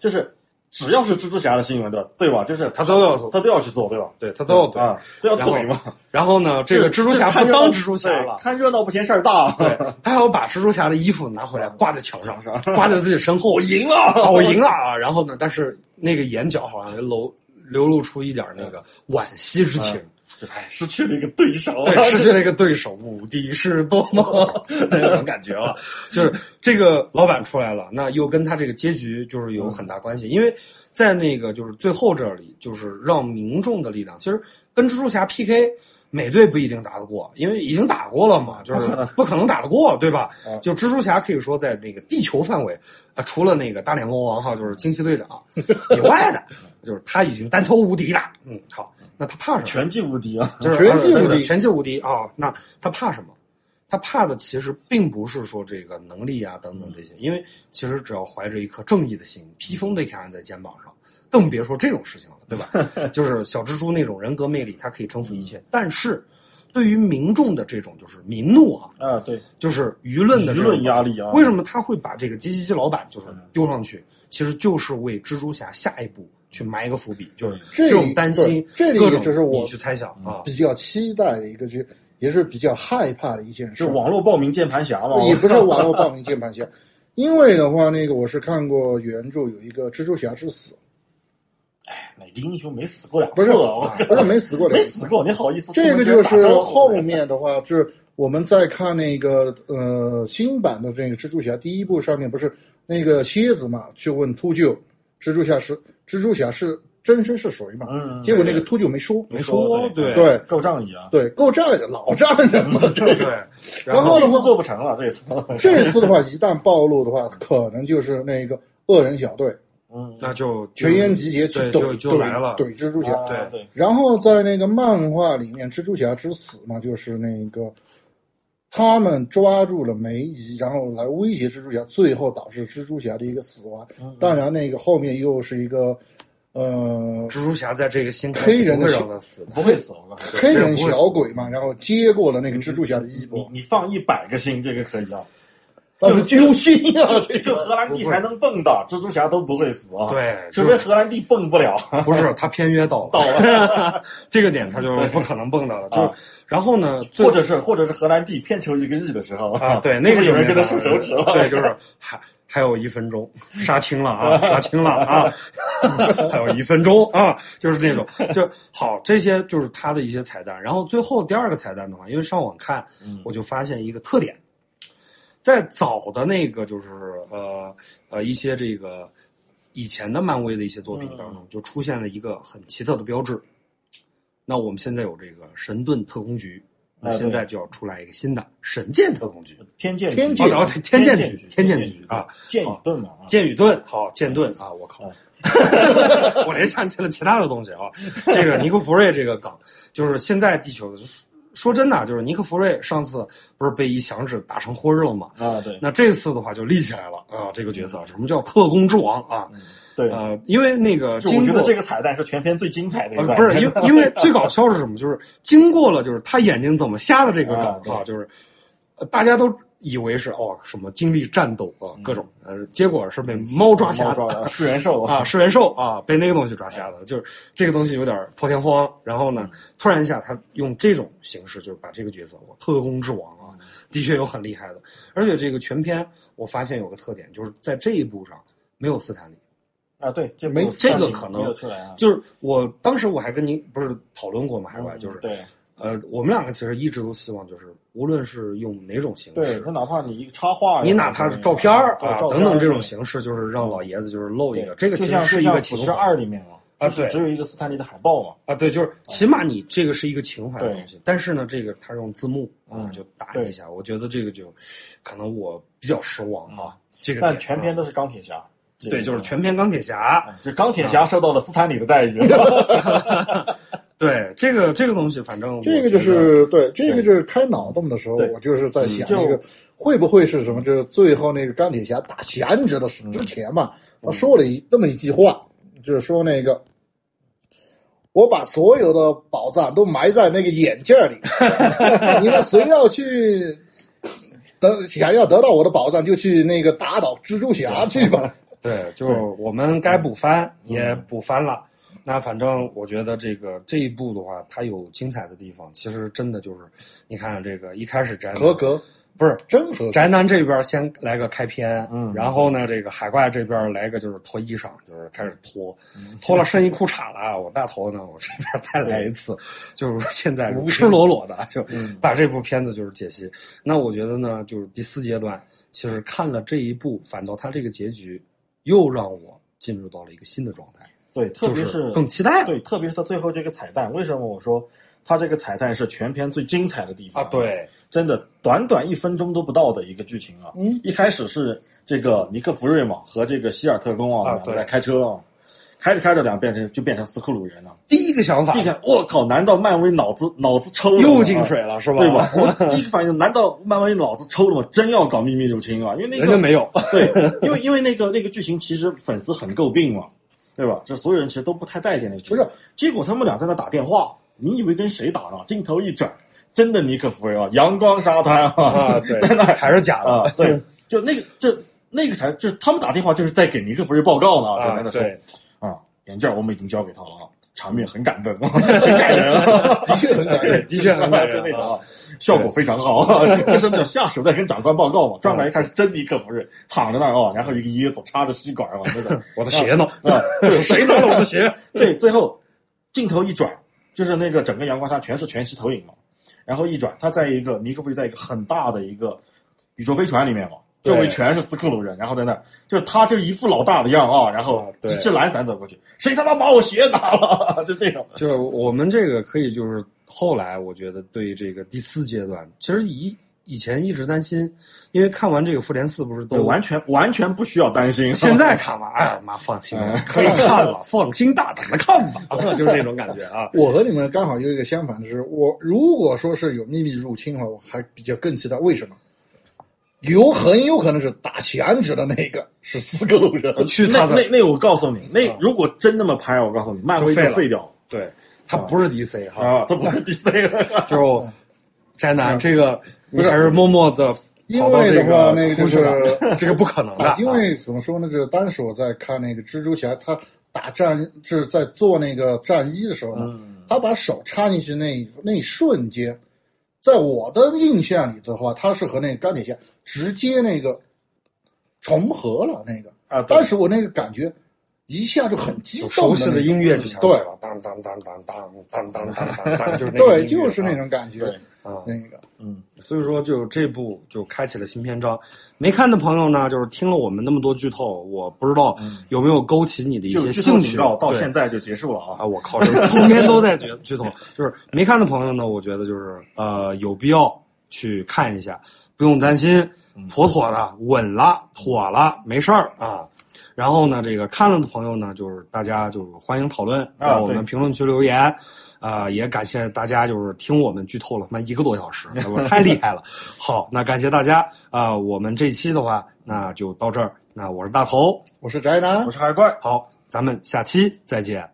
就是只要是蜘蛛侠的新闻，对吧？对吧？就是他都要做他都要去做，对吧？对他都要对。啊，都要然后怼嘛。然后呢，这个蜘蛛侠不当蜘蛛侠了，看热闹不嫌事儿大。对，他还要把蜘蛛侠的衣服拿回来挂在墙上，挂在自己身后。我赢了啊，我赢了啊！然后呢，但是那个眼角好像流流露出一点那个惋惜之情。哎，失去了一个对手啊，对，失去了一个 对手，目的是多么那种感觉啊！就是这个老板出来了，那又跟他这个结局就是有很大关系，因为在那个就是最后这里，就是让民众的力量，其实跟蜘蛛侠 PK。美队不一定打得过，因为已经打过了嘛，就是不可能打得过，对吧？就蜘蛛侠可以说在那个地球范围，啊，除了那个大脸魔王哈，就是惊奇队长以外的，就是他已经单挑无敌了。嗯，好，那他怕什么？拳技无敌啊！就是拳技无敌拳技无敌啊！那他怕什么？他怕的其实并不是说这个能力啊等等这些，因为其实只要怀着一颗正义的心，披风都可以按在肩膀上，更别说这种事情了，对吧？就是小蜘蛛那种人格魅力，它可以征服一切。但是，对于民众的这种就是民怒啊，啊，对，就是舆论的舆论压力啊为什么他会把这个吉吉吉老板就是丢上去？其实就是为蜘蛛侠下一步去埋一个伏笔，就是这这种担心，这里各种就是我你去猜想啊。比较期待的一个，就也是比较害怕的一件事是。网络报名键盘侠嘛？也不是网络报名键盘侠，因为的话，那个我是看过原著有一个蜘蛛侠之死，哪个英雄没死过两不是不是没死过的 没死过，你好意思？这个就是后面的话，就是我们在看那个呃新版的这个蜘蛛侠第一部上面不是那个蝎子嘛，去问秃鹫，蜘蛛侠是蜘蛛侠是真身是谁嘛。嗯结果那个秃鹫没说，没说对对够仗义啊。对，够仗义，老仗义嘛。对对，然后的话做不成了，这次。这次的话，一旦暴露的话，可能就是那个恶人小队嗯，那就全员集结去，怼就就来了。怼蜘蛛侠。啊对对，然后在那个漫画里面，蜘蛛侠之死嘛，就是那个他们抓住了梅姨，然后来威胁蜘蛛侠，最后导致蜘蛛侠的一个死亡。嗯当然，那个后面又是一个呃蜘蛛侠在这个新黑人的死的，不会死，我告诉你。黑人小鬼嘛，然后接过了那个蜘蛛侠的衣你钵，你放一百个心，这个可以啊。但是揪心啊，这就荷兰弟还能蹦的，蜘蛛侠都不会死啊。，对，除就非荷兰弟蹦不了。不是他偏约到了，到了 这个点他就不可能蹦到了。就啊然后呢，或者是或者是荷兰弟骗球一个亿的时候啊，对，那个有人没跟他竖手指了。对，就是还还有一分钟，杀青了啊，杀青了啊，还有一分钟啊，就是那种就好，这些就是他的一些彩蛋。然后最后第二个彩蛋的话，因为上网看，嗯我就发现一个特点，在早的那个就是呃呃一些这个以前的漫威的一些作品当中，就出现了一个很奇特的标志。那我们现在有这个神盾特工局，那现在就要出来一个新的神剑特工局。天剑天剑天剑剑局，天剑剑局啊，剑与盾嘛。啊剑与盾，好，剑盾啊，我靠，我联想起了其他的东西啊。这个尼克弗瑞这个梗，就是现在地球的，说说真的啊，就是尼克弗瑞上次不是被一响指打成灰儿了吗？啊，对那这次的话就立起来了啊，这个角色什么叫特工之王啊？对。呃，因为那个就我觉得这个彩蛋是全片最精彩的一个。呃不是因为因 为最搞笑是什么？就是经过了就是他眼睛怎么瞎的这个梗啊啊，就是呃大家都以为是哦什么经历战斗啊各种，呃，结果是被猫抓瞎的噬元兽啊，噬元兽啊，被那个东西抓瞎的，就是这个东西有点破天荒。然后呢，突然一下他用这种形式，就是把这个角色，我特工之王啊，的确有很厉害的。而且这个全篇我发现有个特点，就是在这一部上没有斯坦利。啊，对，这没部这个可能。就是我当时我还跟您不是讨论过吗？海外嗯就是对呃，我们两个其实一直都希望，就是无论是用哪种形对，式他，哪怕你一个插画，你哪怕是照片儿啊等等这种形式，就是让老爷子就是露一个，这个其实是一个情怀二里面嘛，啊对只有一个斯坦利的海报嘛。啊，对，就是起码你这个是一个情怀的东西，但是呢，这个他用字幕啊嗯就打对一下，我觉得这个就可能我比较失望啊，这个但全篇都是钢铁侠。对，就是全篇钢铁侠，啊这钢铁侠受到了斯坦李的待遇。对这个这个东西，反正这个就是对，这个就是开脑洞的时候，我就是在想就那个会不会是什么？就是最后那个钢铁侠打响指的时之前嘛，他说了一那么一句话，就是说那个。我把所有的宝藏都埋在那个眼镜里，你们谁要去得想要得到我的宝藏，就去那个打倒蜘蛛侠去吧。对，就是我们该补番也补番了。那反正我觉得这个这一部的话，它有精彩的地方。其实真的就是，你看这个一开始宅男合格，不是真合格。宅男这边先来个开篇，嗯然后呢，这个海怪这边来个就是脱衣裳，就是开始脱，嗯脱了剩一裤衩了，我大头呢，我这边再来一次，就是现在赤裸裸的就嗯把这部片子就是解析。那我觉得呢，就是第四阶段，其实看了这一部，反倒他这个结局又让我进入到了一个新的状态，对，特别是更期待了对，特别是他最后这个彩蛋，为什么我说他这个彩蛋是全片最精彩的地方啊！，对，真的短短一分钟都不到的一个剧情啊。嗯，一开始是这个尼克弗瑞嘛和这个希尔特工啊啊两个在开车啊，开着开着两变成就变成斯库鲁人了。第一个想法第一看，我靠，难道漫威脑子脑子抽了又进水了是吧？对吧？我第一个反应，难道漫威脑子抽了吗？真要搞秘密入侵啊？因为那个人家没有，对，因为因为那个那个剧情其实粉丝很诟病嘛，对吧？这所有人其实都不太待见那个。不是，结果他们俩在那打电话，你以为跟谁打呢？镜头一转，真的尼克弗瑞啊，阳光沙滩啊，啊，对 在那，还是假的。啊，对，就那个这那个才就是他们打电话就是在给尼克弗瑞报告呢，在那说，啊，眼镜我们已经交给他了啊，场面很感动，很感人啊。的确很感人。的确很感真人啊。那种啊，效果非常好啊！这是叫下属在跟长官报告嘛，转过来一看是真尼克弗瑞躺在那儿啊，然后一个椰子插着吸管嘛，那个 我的鞋呢？啊，谁拿了我的鞋？对，最后镜头一转，就是那个整个阳光下全是全息投影嘛，然后一转，他在一个尼克弗瑞在一个很大的一个宇宙飞船里面嘛，周围全是斯克鲁人，然后在那儿，就是他就一副老大的样啊，然后啊对举着蓝伞走过去，谁他妈把我鞋打了？就这种。就是我们这个可以就是后来我觉得对这个第四阶段，其实以以前一直担心，因为看完这个复联四不是都，完全完全不需要担心。现在看完，哎妈放心了，可以看了，放心大胆的看吧，就是这种感觉啊。我和你们刚好有一个相反，的是我如果说是有秘密入侵的话，我还比较更期待。为什么？有很有可能是打响指的那个是斯克鲁人，去他那那那，我告诉你，那如果真那么拍，我告诉你，漫威就废掉了对他不是 DC 哈，啊，他不是 DC 了。就宅男这个你不是还是默默的因为的话，那个就是这个不可能的 啊，，因为怎么说呢？就是当时我在看那个蜘蛛侠，他打战就是在做那个战衣的时候呢，嗯他把手插进去那那一瞬间，在我的印象里的话，他是和那个钢铁侠直接那个重合了那个。啊，当时我那个感觉一下就很激动熟悉的音乐就响起对来了，当当当当当当当当当当，就是那个对，就是那啊种感觉对，啊。那个。嗯，所以说，就这部就开启了新篇章。没看的朋友呢，就是听了我们那么多剧透，我不知道有没有勾起你的一些兴趣。到到现在就结束了啊。啊，我靠，这通篇都在剧剧透。就是没看的朋友呢，我觉得就是呃有必要去看一下，不用担心，妥妥的稳了，妥了，没事儿啊。然后呢，这个看了的朋友呢，就是大家就是欢迎讨论，在我们评论区留言。啊、也感谢大家，就是听我们剧透了他妈一个多小时，我太厉害了。好，那感谢大家啊、我们这期的话，那就到这儿。那我是大头，我是宅男我，是海怪。好，咱们下期再见。